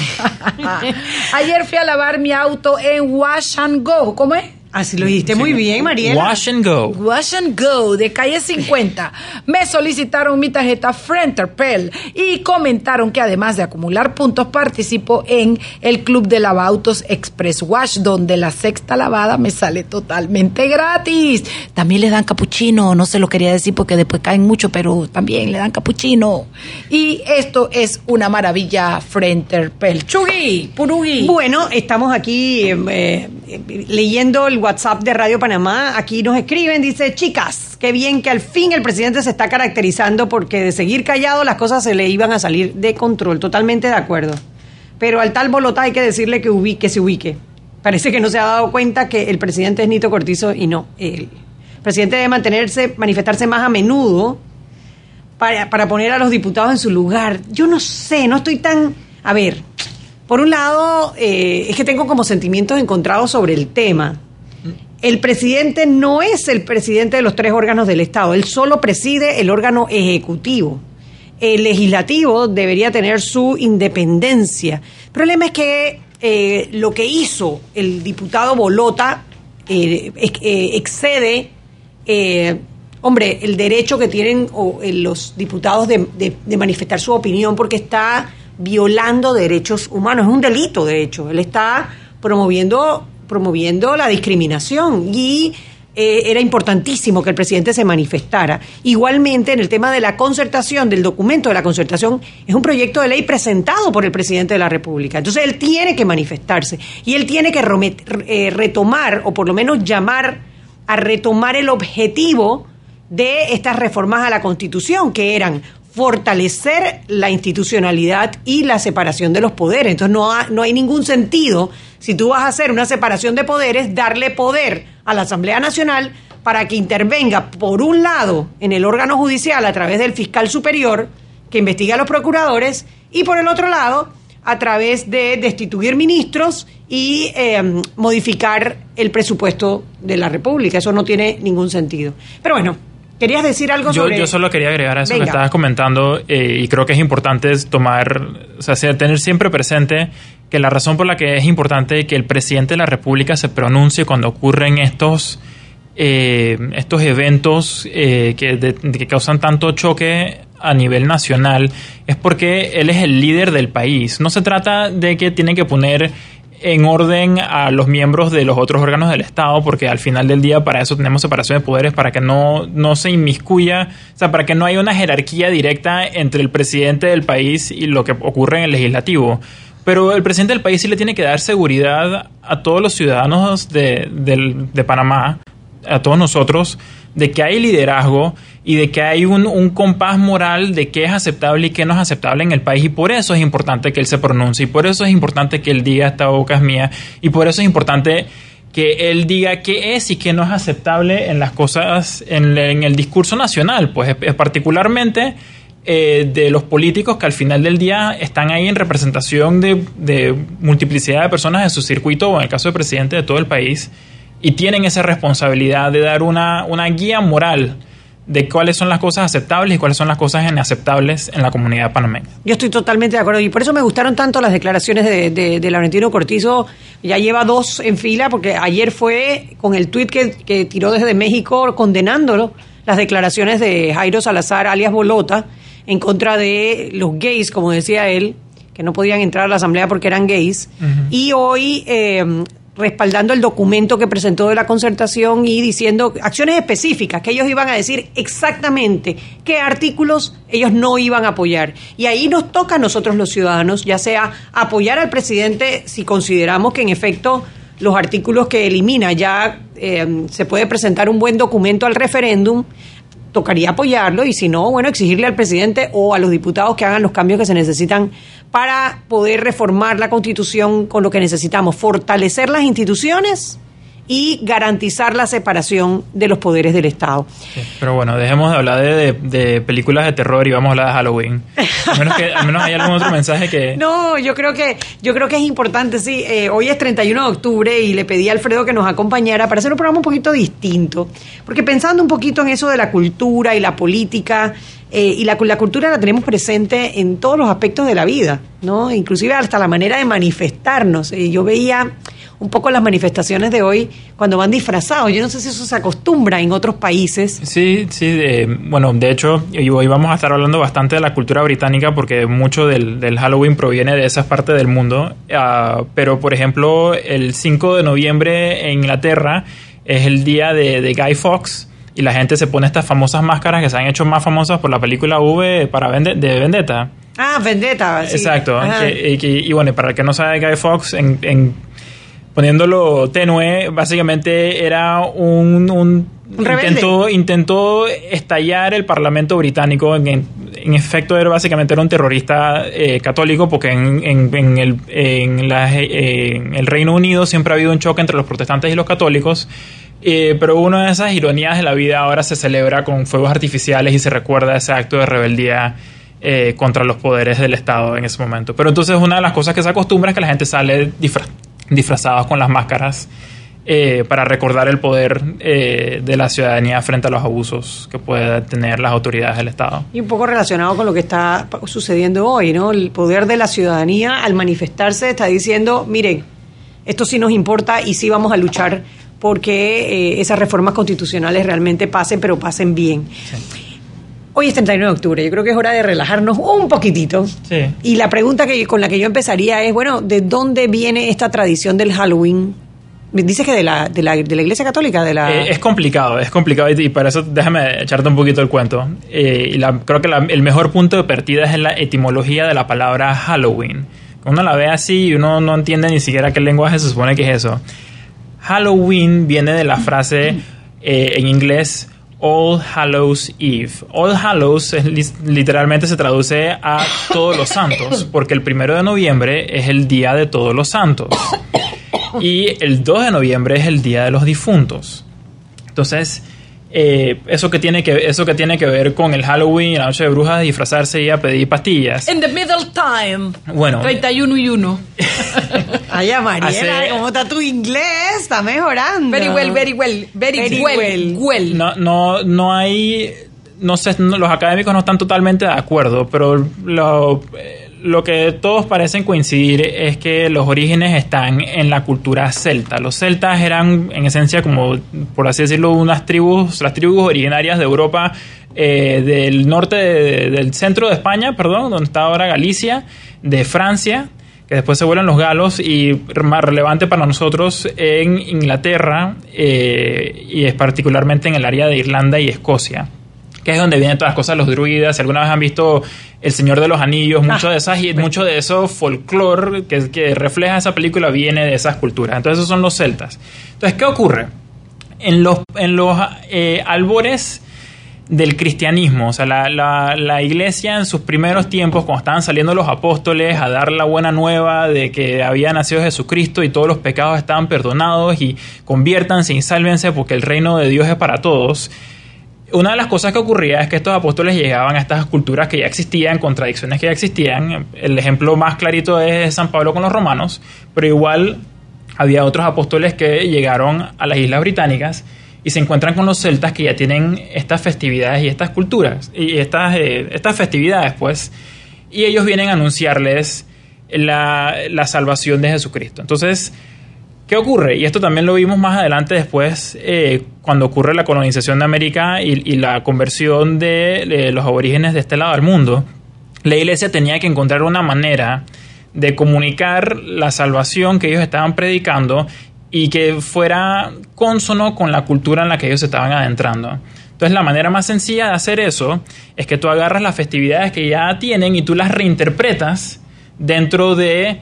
Ayer fui a lavar mi auto en Wash and Go. ¿Cómo es? Así lo dijiste muy bien, Mariela. Wash and Go. Wash and Go de calle 50. Me solicitaron mi tarjeta Frenterpel y comentaron que además de acumular puntos participo en el club de lavautos Express Wash donde la sexta lavada me sale totalmente gratis. También le dan capuchino, no se lo quería decir porque después caen mucho, pero también le dan capuchino. Y esto es una maravilla Frenterpel. Chugui, Purugui. Bueno, estamos aquí eh, eh, leyendo el WhatsApp de Radio Panamá. Aquí nos escriben, dice, chicas, qué bien que al fin el presidente se está caracterizando porque de seguir callado las cosas se le iban a salir de control. Totalmente de acuerdo. Pero al tal Bolota hay que decirle que, ubique, que se ubique. Parece que no se ha dado cuenta que el presidente es Nito Cortizo y no él. El presidente debe mantenerse, manifestarse más a menudo para, para poner a los diputados en su lugar. Yo no sé, no estoy tan... A ver, por un lado, eh, es que tengo como sentimientos encontrados sobre el tema. El presidente no es el presidente de los tres órganos del Estado, él solo preside el órgano ejecutivo. El legislativo debería tener su independencia. El problema es que eh, lo que hizo el diputado Bolota eh, eh, excede, eh, hombre, el derecho que tienen eh, los diputados de manifestar su opinión porque está violando derechos humanos. Es un delito, de hecho. Él está promoviendo, promoviendo la discriminación y eh, era importantísimo que el presidente se manifestara. Igualmente, en el tema de la concertación, del documento de la concertación, es un proyecto de ley presentado por el presidente de la República. Entonces, él tiene que manifestarse y él tiene que eh, retomar, o por lo menos llamar a retomar el objetivo de estas reformas a la Constitución, que eran fortalecer la institucionalidad y la separación de los poderes. Entonces no, ha- no hay ningún sentido, si tú vas a hacer una separación de poderes, darle poder a la Asamblea Nacional para que intervenga, por un lado, en el órgano judicial a través del fiscal superior, que investiga a los procuradores, y por el otro lado, a través de destituir ministros y eh, modificar el presupuesto de la República. Eso no tiene ningún sentido. Pero bueno, querías decir algo Yo, sobre... yo solo quería agregar a eso Venga. que estabas comentando eh, y creo que es importante tomar, o sea, sea- tener siempre presente que la razón por la que es importante que el presidente de la República se pronuncie cuando ocurren estos eh, estos eventos eh, que, de- que causan tanto choque a nivel nacional es porque él es el líder del país. No se trata de que tiene que poner en orden a los miembros de los otros órganos del Estado, porque al final del día para eso tenemos separación de poderes, para que no, no se inmiscuya, o sea, para que no haya una jerarquía directa entre el presidente del país y lo que ocurre en el legislativo. Pero el presidente del país sí le tiene que dar seguridad a todos los ciudadanos de, de Panamá, a todos nosotros, de que hay liderazgo y de que hay un, un compás moral de qué es aceptable y qué no es aceptable en el país. Y por eso es importante que él se pronuncie, y por eso es importante que él diga esta boca es mía, y por eso es importante que él diga qué es y qué no es aceptable en las cosas, en, el discurso nacional, pues particularmente eh, de los políticos que al final del día están ahí en representación de, de multiplicidad de personas en su circuito, o en el caso del presidente de todo el país, y tienen esa responsabilidad de dar una, una guía moral de cuáles son las cosas aceptables y cuáles son las cosas inaceptables en la comunidad panameña. Yo estoy totalmente de acuerdo y por eso me gustaron tanto las declaraciones de, de, de Laurentino Cortizo. Ya lleva dos en fila porque ayer fue con el tuit que, que tiró desde México condenándolo las declaraciones de Jairo Salazar, alias Bolota, en contra de los gays, como decía él, que no podían entrar a la asamblea porque eran gays. Y hoy eh, respaldando el documento que presentó de la concertación y diciendo acciones específicas, que ellos iban a decir exactamente qué artículos ellos no iban a apoyar. Y ahí nos toca a nosotros los ciudadanos, ya sea apoyar al presidente si consideramos que en efecto los artículos que elimina ya eh, se puede presentar un buen documento al referéndum, tocaría apoyarlo y si no, bueno, exigirle al presidente o a los diputados que hagan los cambios que se necesitan para poder reformar la constitución con lo que necesitamos, fortalecer las instituciones y garantizar la separación de los poderes del Estado. Pero bueno, dejemos de hablar de, de- de películas de terror y vamos a hablar de Halloween. Al menos, que, al menos hay algún otro mensaje que... No, yo creo que yo creo que es importante, sí. Eh, hoy es 31 de octubre y le pedí a Alfredo que nos acompañara para hacer un programa un poquito distinto, porque pensando un poquito en eso de la cultura y la política eh, y la, la cultura la tenemos presente en todos los aspectos de la vida, ¿no? Inclusive hasta la manera de manifestarnos. Eh, yo veía un poco las manifestaciones de hoy cuando van disfrazados. Yo no sé si eso se acostumbra en otros países. Sí, sí, de- bueno, de hecho, hoy vamos a estar hablando bastante de la cultura británica porque mucho del, del Halloween proviene de esas partes del mundo. Ah, pero, por ejemplo, el 5 de noviembre en Inglaterra es el día de, de Guy Fawkes y la gente se pone estas famosas máscaras que se han hecho más famosas por la película V para Vende- de Vendetta. Ah, vendetta. sí. Exacto. Que- y, y bueno, para el que no sabe Guy Fawkes, en, en- poniéndolo tenue, básicamente era un, un Un intentó, intentó estallar el Parlamento británico. En, en- en efecto, era básicamente era un terrorista eh, católico, porque en, en- en el, en la- en el Reino Unido siempre ha habido un choque entre los protestantes y los católicos. Eh, pero una de esas ironías de la vida ahora se celebra con fuegos artificiales y se recuerda ese acto de rebeldía eh, contra los poderes del Estado en ese momento. Pero entonces una de las cosas que se acostumbra es que la gente sale disfra- disfrazados con las máscaras eh, para recordar el poder eh, de la ciudadanía frente a los abusos que pueden tener las autoridades del Estado. Y un poco relacionado con lo que está sucediendo hoy, ¿no? El poder de la ciudadanía al manifestarse está diciendo, miren, esto sí nos importa y sí vamos a luchar porque eh, esas reformas constitucionales realmente pasen, pero pasen bien. Hoy es 31 de octubre, yo creo que es hora de relajarnos un poquitito. Sí. Y la pregunta que, con la que yo empezaría es, bueno, ¿de dónde viene esta tradición del Halloween? Dices que de la, de la, de la Iglesia Católica, de la... Eh, es complicado, es complicado y, y para eso déjame echarte un poquito el cuento. Eh, y la- creo que la- el mejor punto de partida es en la etimología de la palabra Halloween. Uno la ve así y uno no entiende ni siquiera qué lenguaje se supone que es eso. Halloween viene de la frase eh, en inglés All Hallows Eve. All Hallows es li- literalmente se traduce a todos los santos, porque el primero de noviembre es el día de todos los santos. Y el 2 de noviembre es el día de los difuntos. Entonces, eh, eso, que tiene que, eso que tiene que ver con el Halloween, la noche de brujas, disfrazarse y a pedir pastillas. In the middle time. Bueno. 31 y 1. Ay, Mariela, Hace- ¿cómo está tu inglés? Está mejorando. Very well, very well, very, Very well, well. well. No, no, no hay. No sé, no- los académicos no están totalmente de acuerdo, pero lo, eh, lo que todos parecen coincidir es que los orígenes están en la cultura celta. Los celtas eran, en esencia, como por así decirlo, unas tribus, las tribus originarias de Europa, eh, del norte, de- del centro de España, perdón, donde está ahora Galicia, de Francia, que después se vuelven los galos y más relevante para nosotros en Inglaterra eh, y es particularmente en el área de Irlanda y Escocia que es donde vienen todas las cosas los druidas. Si alguna vez han visto El Señor de los Anillos, mucho de esas y mucho de eso folclore que, que refleja esa película viene de esas culturas. Entonces esos son los celtas. Entonces, ¿qué ocurre? En los, en los eh, albores del cristianismo, o sea, la, la- la iglesia en sus primeros tiempos, cuando estaban saliendo los apóstoles a dar la buena nueva de que había nacido Jesucristo y todos los pecados estaban perdonados y conviértanse y sálvense porque el reino de Dios es para todos. Una de las cosas que ocurría es que estos apóstoles llegaban a estas culturas que ya existían, contradicciones que ya existían. El ejemplo más clarito es San Pablo con los romanos, pero igual había otros apóstoles que llegaron a las islas británicas y se encuentran con los celtas que ya tienen estas festividades y estas culturas y estas, eh, estas festividades, pues, y ellos vienen a anunciarles la, la salvación de Jesucristo. Entonces, ¿Qué ocurre? Y esto también lo vimos más adelante después, eh, cuando ocurre la colonización de América y, la conversión de, los aborígenes de este lado del mundo. La iglesia tenía que encontrar una manera de comunicar la salvación que ellos estaban predicando y que fuera consono con la cultura en la que ellos estaban adentrando. Entonces la manera más sencilla de hacer eso es que tú agarras las festividades que ya tienen y tú las reinterpretas dentro de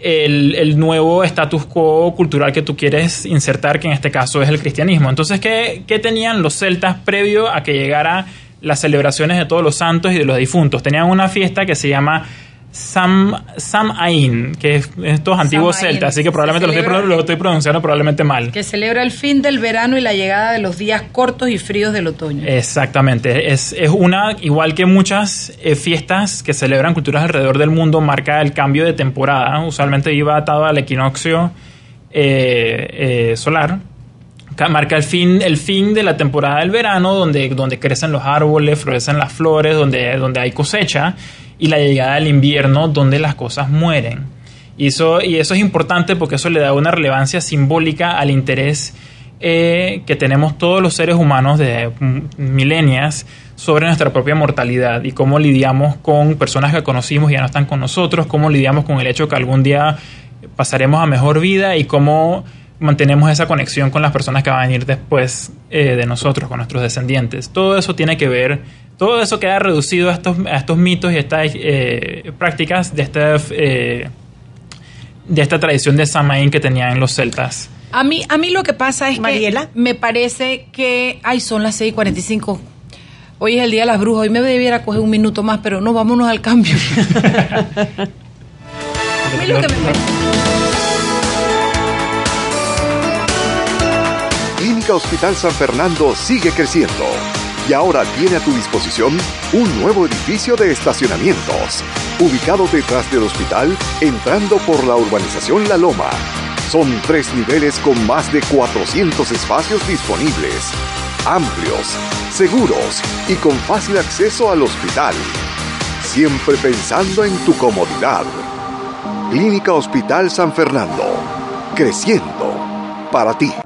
el, el nuevo status quo cultural que tú quieres insertar, que en este caso es el cristianismo. Entonces, ¿qué, qué tenían los celtas previo a que llegara las celebraciones de todos los santos y de los difuntos? Tenían una fiesta que se llama Sam, Sam Ain, que es estos antiguos celtas, así que probablemente lo estoy, celebra- lo estoy pronunciando probablemente mal. Que celebra el fin del verano y la llegada de los días cortos y fríos del otoño. Exactamente, es, es una, igual que muchas eh, fiestas que celebran culturas alrededor del mundo, marca el cambio de temporada, usualmente iba atado al equinoccio eh, eh, solar, Ca- marca el fin, el fin de la temporada del verano, donde, donde crecen los árboles, florecen las flores, donde, donde hay cosecha, y la llegada del invierno, donde las cosas mueren. Y eso, y eso es importante porque eso le da una relevancia simbólica al interés eh, que tenemos todos los seres humanos de mm, milenias sobre nuestra propia mortalidad y cómo lidiamos con personas que conocimos y ya no están con nosotros, cómo lidiamos con el hecho que algún día pasaremos a mejor vida y cómo mantenemos esa conexión con las personas que van a venir después eh, de nosotros, con nuestros descendientes. Todo eso tiene que ver, todo eso queda reducido a estos, a estos mitos y estas eh, prácticas de esta, eh, de esta tradición de Samaín que tenían los celtas. A mí, a mí lo que pasa es Mariela. que me parece que, ay, son las 6:45. Hoy es el Día de las Brujas. Hoy me debiera coger un minuto más, pero no, vámonos al cambio. a mí lo que me Clínica Hospital San Fernando sigue creciendo y ahora tiene a tu disposición un nuevo edificio de estacionamientos, ubicado detrás del hospital, entrando por la urbanización La Loma. Son tres niveles con más de 400 espacios disponibles, amplios, seguros y con fácil acceso al hospital. Siempre pensando en tu comodidad. Clínica Hospital San Fernando, creciendo para ti.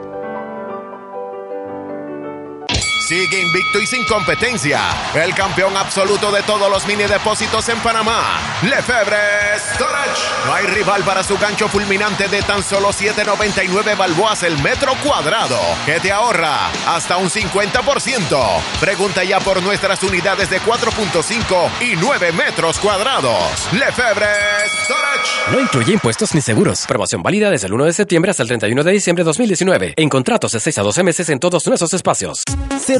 Sigue invicto y sin competencia. El campeón absoluto de todos los mini depósitos en Panamá. Lefebvre Storage. No hay rival para su gancho fulminante de tan solo 7.99 balboas el metro cuadrado. Que te ahorra hasta un 50%. Pregunta ya por nuestras unidades de 4.5 y 9 metros cuadrados. Lefebvre Storage. No incluye impuestos ni seguros. Promoción válida desde el 1 de septiembre hasta el 31 de diciembre de 2019. En contratos de 6 a 12 meses en todos nuestros espacios.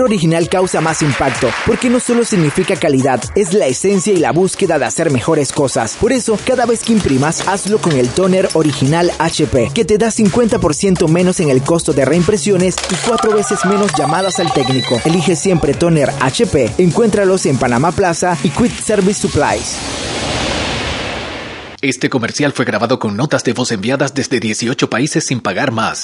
Original causa más impacto, porque no solo significa calidad, es la esencia y la búsqueda de hacer mejores cosas. Por eso, cada vez que imprimas, hazlo con el toner original HP, que te da 50% menos en el costo de reimpresiones y cuatro veces menos llamadas al técnico. Elige siempre toner HP. Encuéntralos en Panamá Plaza y Quick Service Supplies. Este comercial fue grabado con notas de voz enviadas desde 18 países sin pagar más.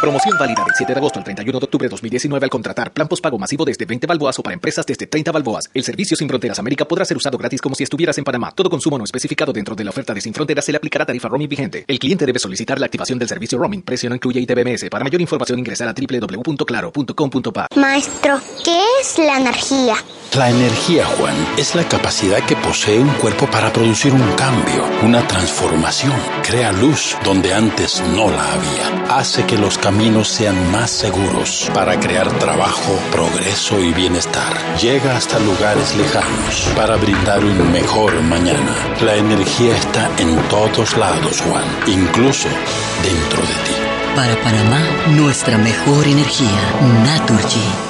Promoción válida del 7 de agosto al 31 de octubre de 2019 al contratar plan postpago masivo desde 20 balboas o para empresas desde 30 balboas. El servicio Sin Fronteras América podrá ser usado gratis como si estuvieras en Panamá. Todo consumo no especificado dentro de la oferta de Sin Fronteras se le aplicará tarifa roaming vigente. El cliente debe solicitar la activación del servicio roaming. Precio no incluye ITBMS. Para mayor información ingresar a www.claro.com.pa. Maestro, ¿qué es la energía? La energía, Juan, es la capacidad que posee un cuerpo para producir un cambio, una transformación. Crea luz donde antes no la había. Hace que los caminos sean más seguros para crear trabajo, progreso y bienestar. Llega hasta lugares lejanos para brindar un mejor mañana. La energía está en todos lados, Juan, incluso dentro de ti. Para Panamá, nuestra mejor energía, Naturgy.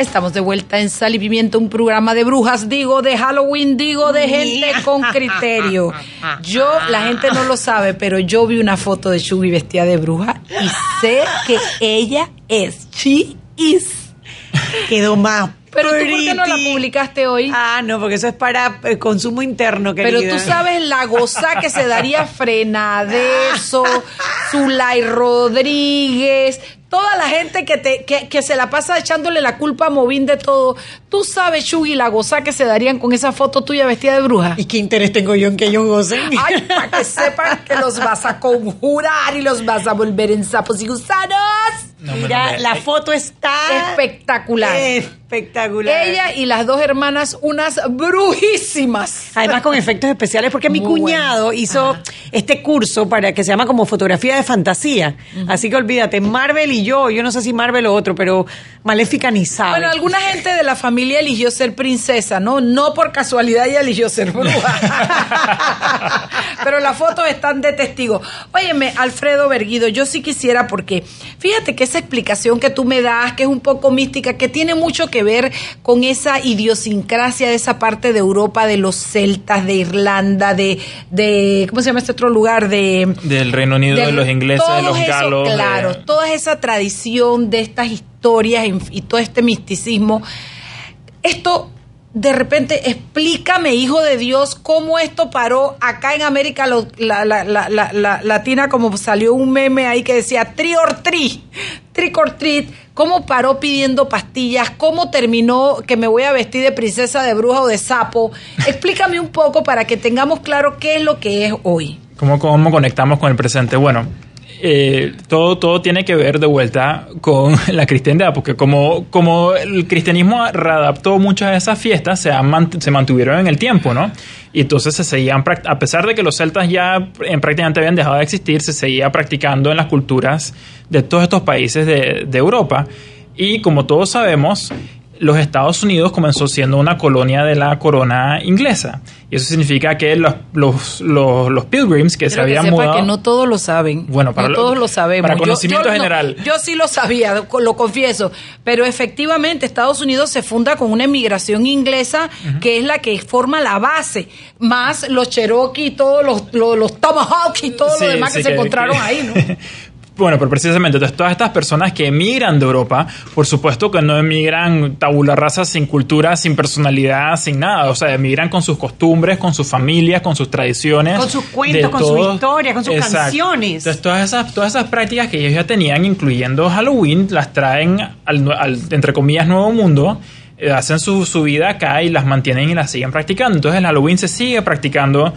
Estamos de vuelta en Sal y Pimienta, un programa de brujas, digo, de Halloween, digo, de gente con criterio. Yo, la gente no lo sabe, pero yo vi una foto de Shugi vestida de bruja y sé que ella es. She is. Quedó más. Pero tú, ¿por qué no la publicaste hoy? Ah, no, porque eso es para eh, consumo interno, querida. Pero tú sabes la goza que se daría Frenadeso, Zulay Rodríguez, toda la gente que, te, que, que se la pasa echándole la culpa a Movín de todo. Tú sabes, Chugi, la goza que se darían con esa foto tuya vestida de bruja. ¿Y qué interés tengo yo en que ellos gocen? Ay, para que sepan que los vas a conjurar y los vas a volver en sapos y gusanos. Mira, la foto está espectacular. Espectacular. Ella y las dos hermanas, unas brujísimas. Además con efectos especiales, porque mi cuñado hizo este curso para que se llama como fotografía de fantasía. Así que olvídate, Marvel y yo, yo no sé si Marvel o otro, pero Maléfica ni sabe. Bueno, alguna gente de la familia eligió ser princesa, ¿no? No por casualidad ella eligió ser bruja. Pero las fotos están de testigo. Óyeme, Alfredo Berguido, yo sí quisiera porque fíjate que esa explicación que tú me das, que es un poco mística, que tiene mucho que ver con esa idiosincrasia de esa parte de Europa, de los celtas, de Irlanda, de, de ¿cómo se llama este otro lugar? De, Del Reino Unido, de, de los ingleses, de los eso, galos. de- Claro, toda esa tradición de estas historias y todo este misticismo. Esto, de repente, explícame, hijo de Dios, cómo esto paró acá en América lo- la- Latina, como salió un meme ahí que decía tri or tri, trick or treat, cómo paró pidiendo pastillas, cómo terminó que me voy a vestir de princesa, de bruja o de sapo. Explícame un poco para que tengamos claro qué es lo que es hoy. ¿Cómo, cómo conectamos con el presente? Bueno, eh, todo, todo tiene que ver de vuelta con la cristiandad, porque como, como el cristianismo readaptó muchas de esas fiestas, se, han se mantuvieron en el tiempo, ¿no? Y entonces se seguían, a pesar de que los celtas ya eh, prácticamente habían dejado de existir, se seguía practicando en las culturas de todos estos países de, de Europa. Y como todos sabemos, los Estados Unidos comenzó siendo una colonia de la corona inglesa. Y eso significa que los, los, los, los pilgrims que se que habían sepa mudado... que no todos lo saben. Bueno, para no todos lo sabemos. para conocimiento yo general. yo sí lo sabía, lo confieso. Pero efectivamente, Estados Unidos se funda con una emigración inglesa que es la que forma la base, más los Cherokee y todos los, los, los Tomahawk y todo Sí, lo demás sí, que, se encontraron que- ahí, ¿no? Bueno, pero precisamente entonces, todas estas personas que emigran de Europa, por supuesto que no emigran tabula rasa sin cultura, sin personalidad, sin nada. O sea, emigran con sus costumbres, con sus familias, con sus tradiciones. Con sus cuentos, con su historia, con sus Exacto. canciones. Entonces, todas esas, todas esas prácticas que ellos ya tenían, incluyendo Halloween, las traen al, entre comillas, nuevo mundo. eh, hacen su, su vida acá y las mantienen y las siguen practicando. Entonces, el Halloween se sigue practicando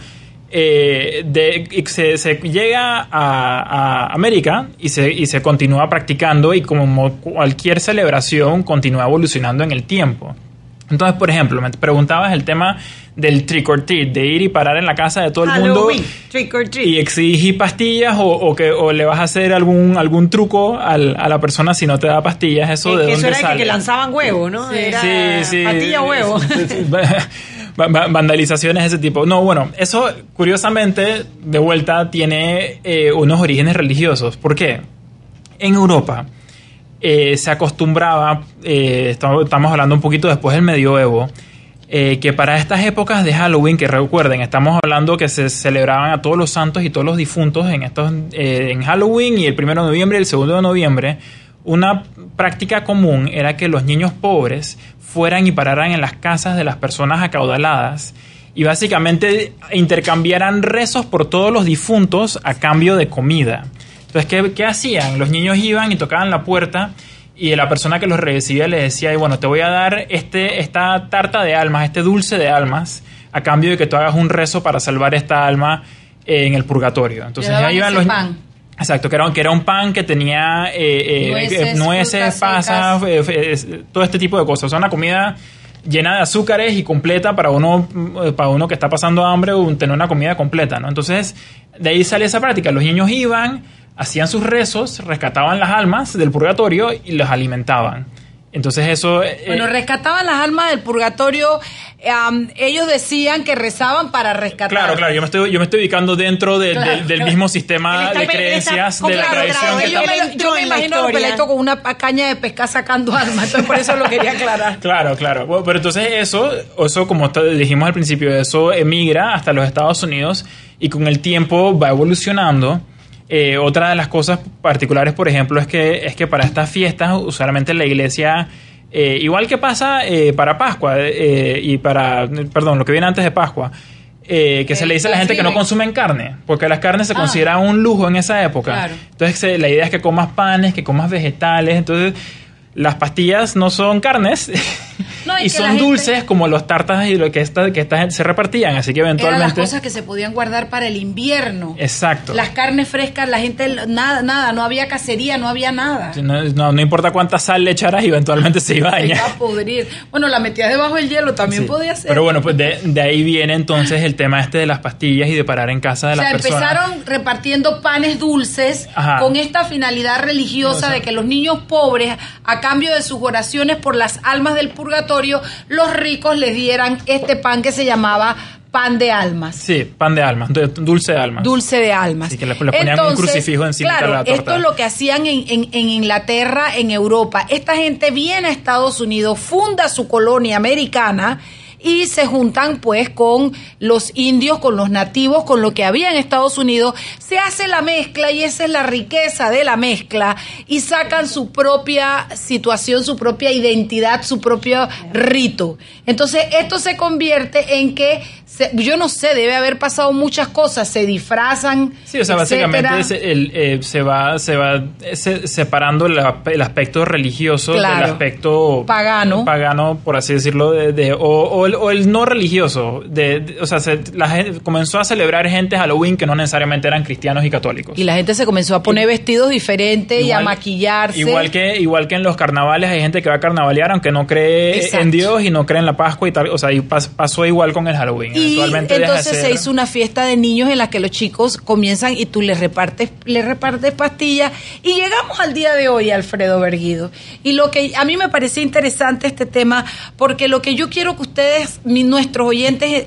eh, de, y se, se llega a, a América y se, y se continúa practicando y como cualquier celebración continúa evolucionando en el tiempo. Entonces, por ejemplo, me preguntabas el tema del trick or treat, de ir y parar en la casa de todo el mundo Halloween, trick or treat. y exigir pastillas o, o que o le vas a hacer algún algún truco al- a la persona si no te da pastillas. Eso Eh, de que dónde eso era que, sale? que lanzaban huevo, ¿no? Era Sí, sí. patilla huevo. Va- va- vandalizaciones de ese tipo. No, bueno, eso curiosamente de vuelta tiene eh, unos orígenes religiosos. ¿Por qué? En Europa eh, se acostumbraba, eh, estamos, estamos hablando un poquito después del medioevo, eh, que para estas épocas de Halloween, que recuerden, estamos hablando que se celebraban a todos los santos y todos los difuntos en, estos, eh, en Halloween y el primero de noviembre y el segundo de noviembre, una práctica común era que los niños pobres fueran y pararan en las casas de las personas acaudaladas y básicamente intercambiaran rezos por todos los difuntos a cambio de comida. Entonces, ¿qué, qué hacían? Los niños iban y tocaban la puerta y la persona que los recibía les decía, y bueno, te voy a dar este, esta tarta de almas, este dulce de almas, a cambio de que tú hagas un rezo para salvar esta alma en el purgatorio. Entonces ya iban los pan. Exacto, que era, que era un pan que tenía eh, eh, Nueces, eh, nueces, pasas, eh, todo este tipo de cosas. O sea, una comida llena de azúcares y completa para uno, para uno que está pasando hambre o tener una comida completa, ¿no? Entonces, de ahí sale esa práctica. Los niños iban, hacían sus rezos, rescataban las almas del purgatorio y los alimentaban. Entonces eso... eh, Bueno, rescataban las almas del purgatorio. ellos decían que rezaban para rescatar. Claro, claro, yo me estoy, yo me estoy ubicando dentro de- Claro, del, del claro. mismo sistema está- de él está creencias de la Claro, tradición. claro, que yo está- me, yo me en la imagino. Peleto con una caña de pescar sacando almas, entonces por eso lo quería aclarar. Claro, claro. Bueno, pero entonces eso, eso como dijimos al principio, eso emigra hasta los Estados Unidos y con el tiempo va evolucionando. Eh, otra de las cosas particulares, por ejemplo, es que, es que para estas fiestas, usualmente la iglesia, eh, igual que pasa eh, para Pascua eh, y para, perdón, lo que viene antes de Pascua, eh, que se le dice a la gente que no consumen carne, porque las carnes se Ah. considera un lujo en esa época. Claro. Entonces la idea es que comas panes, que comas vegetales, entonces las pastillas no son carnes No, y son gente- dulces como los tartas y lo que esta, que esta gente se repartían, así que Eran las eventualmente cosas que se podían guardar para el invierno. exacto. Las carnes frescas, la gente, nada, nada, no había cacería, no había nada. No, no- no importa cuánta sal le echaras, eventualmente se iba a Se iba dañar. a pudrir. Bueno, la metías debajo del hielo también Sí. podía ser. Pero bueno, pues de, de ahí viene entonces el tema este de las pastillas y de parar en casa de o las sea, personas. empezaron repartiendo panes dulces Ajá. con esta finalidad religiosa de que los niños pobres, cambio de sus oraciones por las almas del purgatorio, los ricos les dieran este pan que se llamaba pan de almas. Sí, pan de almas, dulce de almas. Dulce de almas. Sí, que le- ponían un crucifijo encima de claro, la torta. Esto es lo que hacían en, en- en Inglaterra, en Europa. Esta gente viene a Estados Unidos, funda su colonia americana y se juntan pues con los indios, con los nativos, con lo que había en Estados Unidos. Se hace la mezcla y esa es la riqueza de la mezcla y sacan su propia situación, su propia identidad, su propio rito. Entonces esto se convierte en que, se- yo no sé, debe haber pasado muchas cosas, se disfrazan. Sí, o sea, etcétera. básicamente el, eh, se va, se va se- separando el, aspecto religioso Claro. del aspecto Pagano. pagano, por así decirlo, de, de- o, o el, o el no religioso. De, de- o sea, se- la gente comenzó a celebrar gente Halloween que no necesariamente eran cristianos y católicos. Y la gente se comenzó a poner vestidos diferentes y a maquillarse. Igual que, igual que en los carnavales hay gente que va a carnavalear aunque no cree Exacto. en Dios y no cree en la Pascua y tal. O sea, y pas- pasó igual con el Halloween. Y entonces se hizo una fiesta de niños en la que los chicos comienzan y tú les repartes, les repartes pastillas. Y llegamos al día de hoy, Alfredo Berguido. Y lo que a mí me parecía interesante este tema, porque lo que yo quiero que ustedes, mi- nuestros oyentes,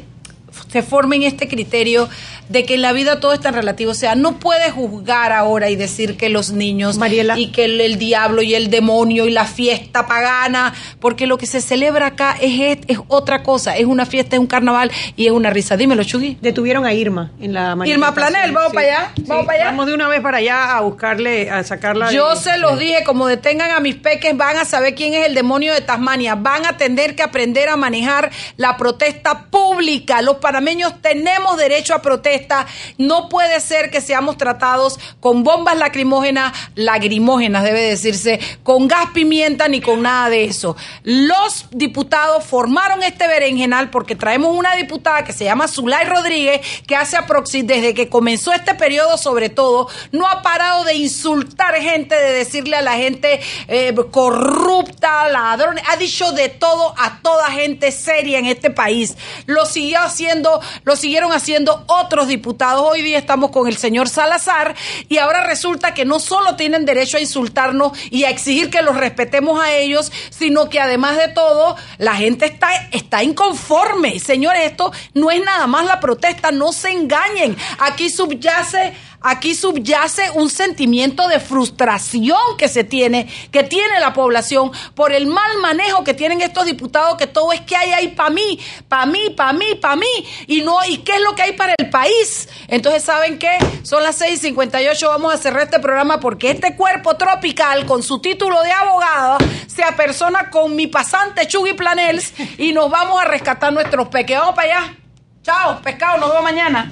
se formen este criterio de que en la vida todo es tan relativo. O sea, no puedes juzgar ahora y decir que los niños y que el, el diablo y el demonio y la fiesta pagana, porque lo que se celebra acá es, es otra cosa. Es una fiesta, es un carnaval y es una risa. Dímelo, Chugui. Detuvieron a Irma en la Irma. Planel, vamos Sí. para allá. Vamos Sí, para allá. Vamos de una vez para allá a buscarle, a sacarla. Yo de- se los dije, como detengan a mis peques, van a saber quién es el demonio de Tasmania. Van a tener que aprender a manejar la protesta pública. Los panameños tenemos derecho a No puede ser que seamos tratados con bombas lacrimógenas, lagrimógenas debe decirse, con gas pimienta ni con nada de eso. Los diputados formaron este berenjenal porque traemos una diputada que se llama Zulay Rodríguez, que hace desde que comenzó este periodo sobre todo, no ha parado de insultar gente, de decirle a la gente eh, corrupta, ladrón, ha dicho de todo a toda gente seria en este país. Lo siguió haciendo, lo siguieron haciendo otros diputados. Hoy día estamos con el señor Salazar y ahora resulta que no solo tienen derecho a insultarnos y a exigir que los respetemos a ellos, sino que además de todo, la gente está, está inconforme. Señores, esto no es nada más la protesta, no se engañen. Aquí subyace Aquí subyace un sentimiento de frustración que se tiene, que tiene la población por el mal manejo que tienen estos diputados, que todo es que hay ahí para mí, para mí, para mí, para mí, y no, ¿y qué es lo que hay para el país? Entonces, ¿saben qué? Son las 6:58, vamos a cerrar este programa porque este cuerpo tropical, con su título de abogada, se apersona con mi pasante Chugui Planels y nos vamos a rescatar nuestros peques. Vamos para allá. Chao, pescado, nos vemos mañana.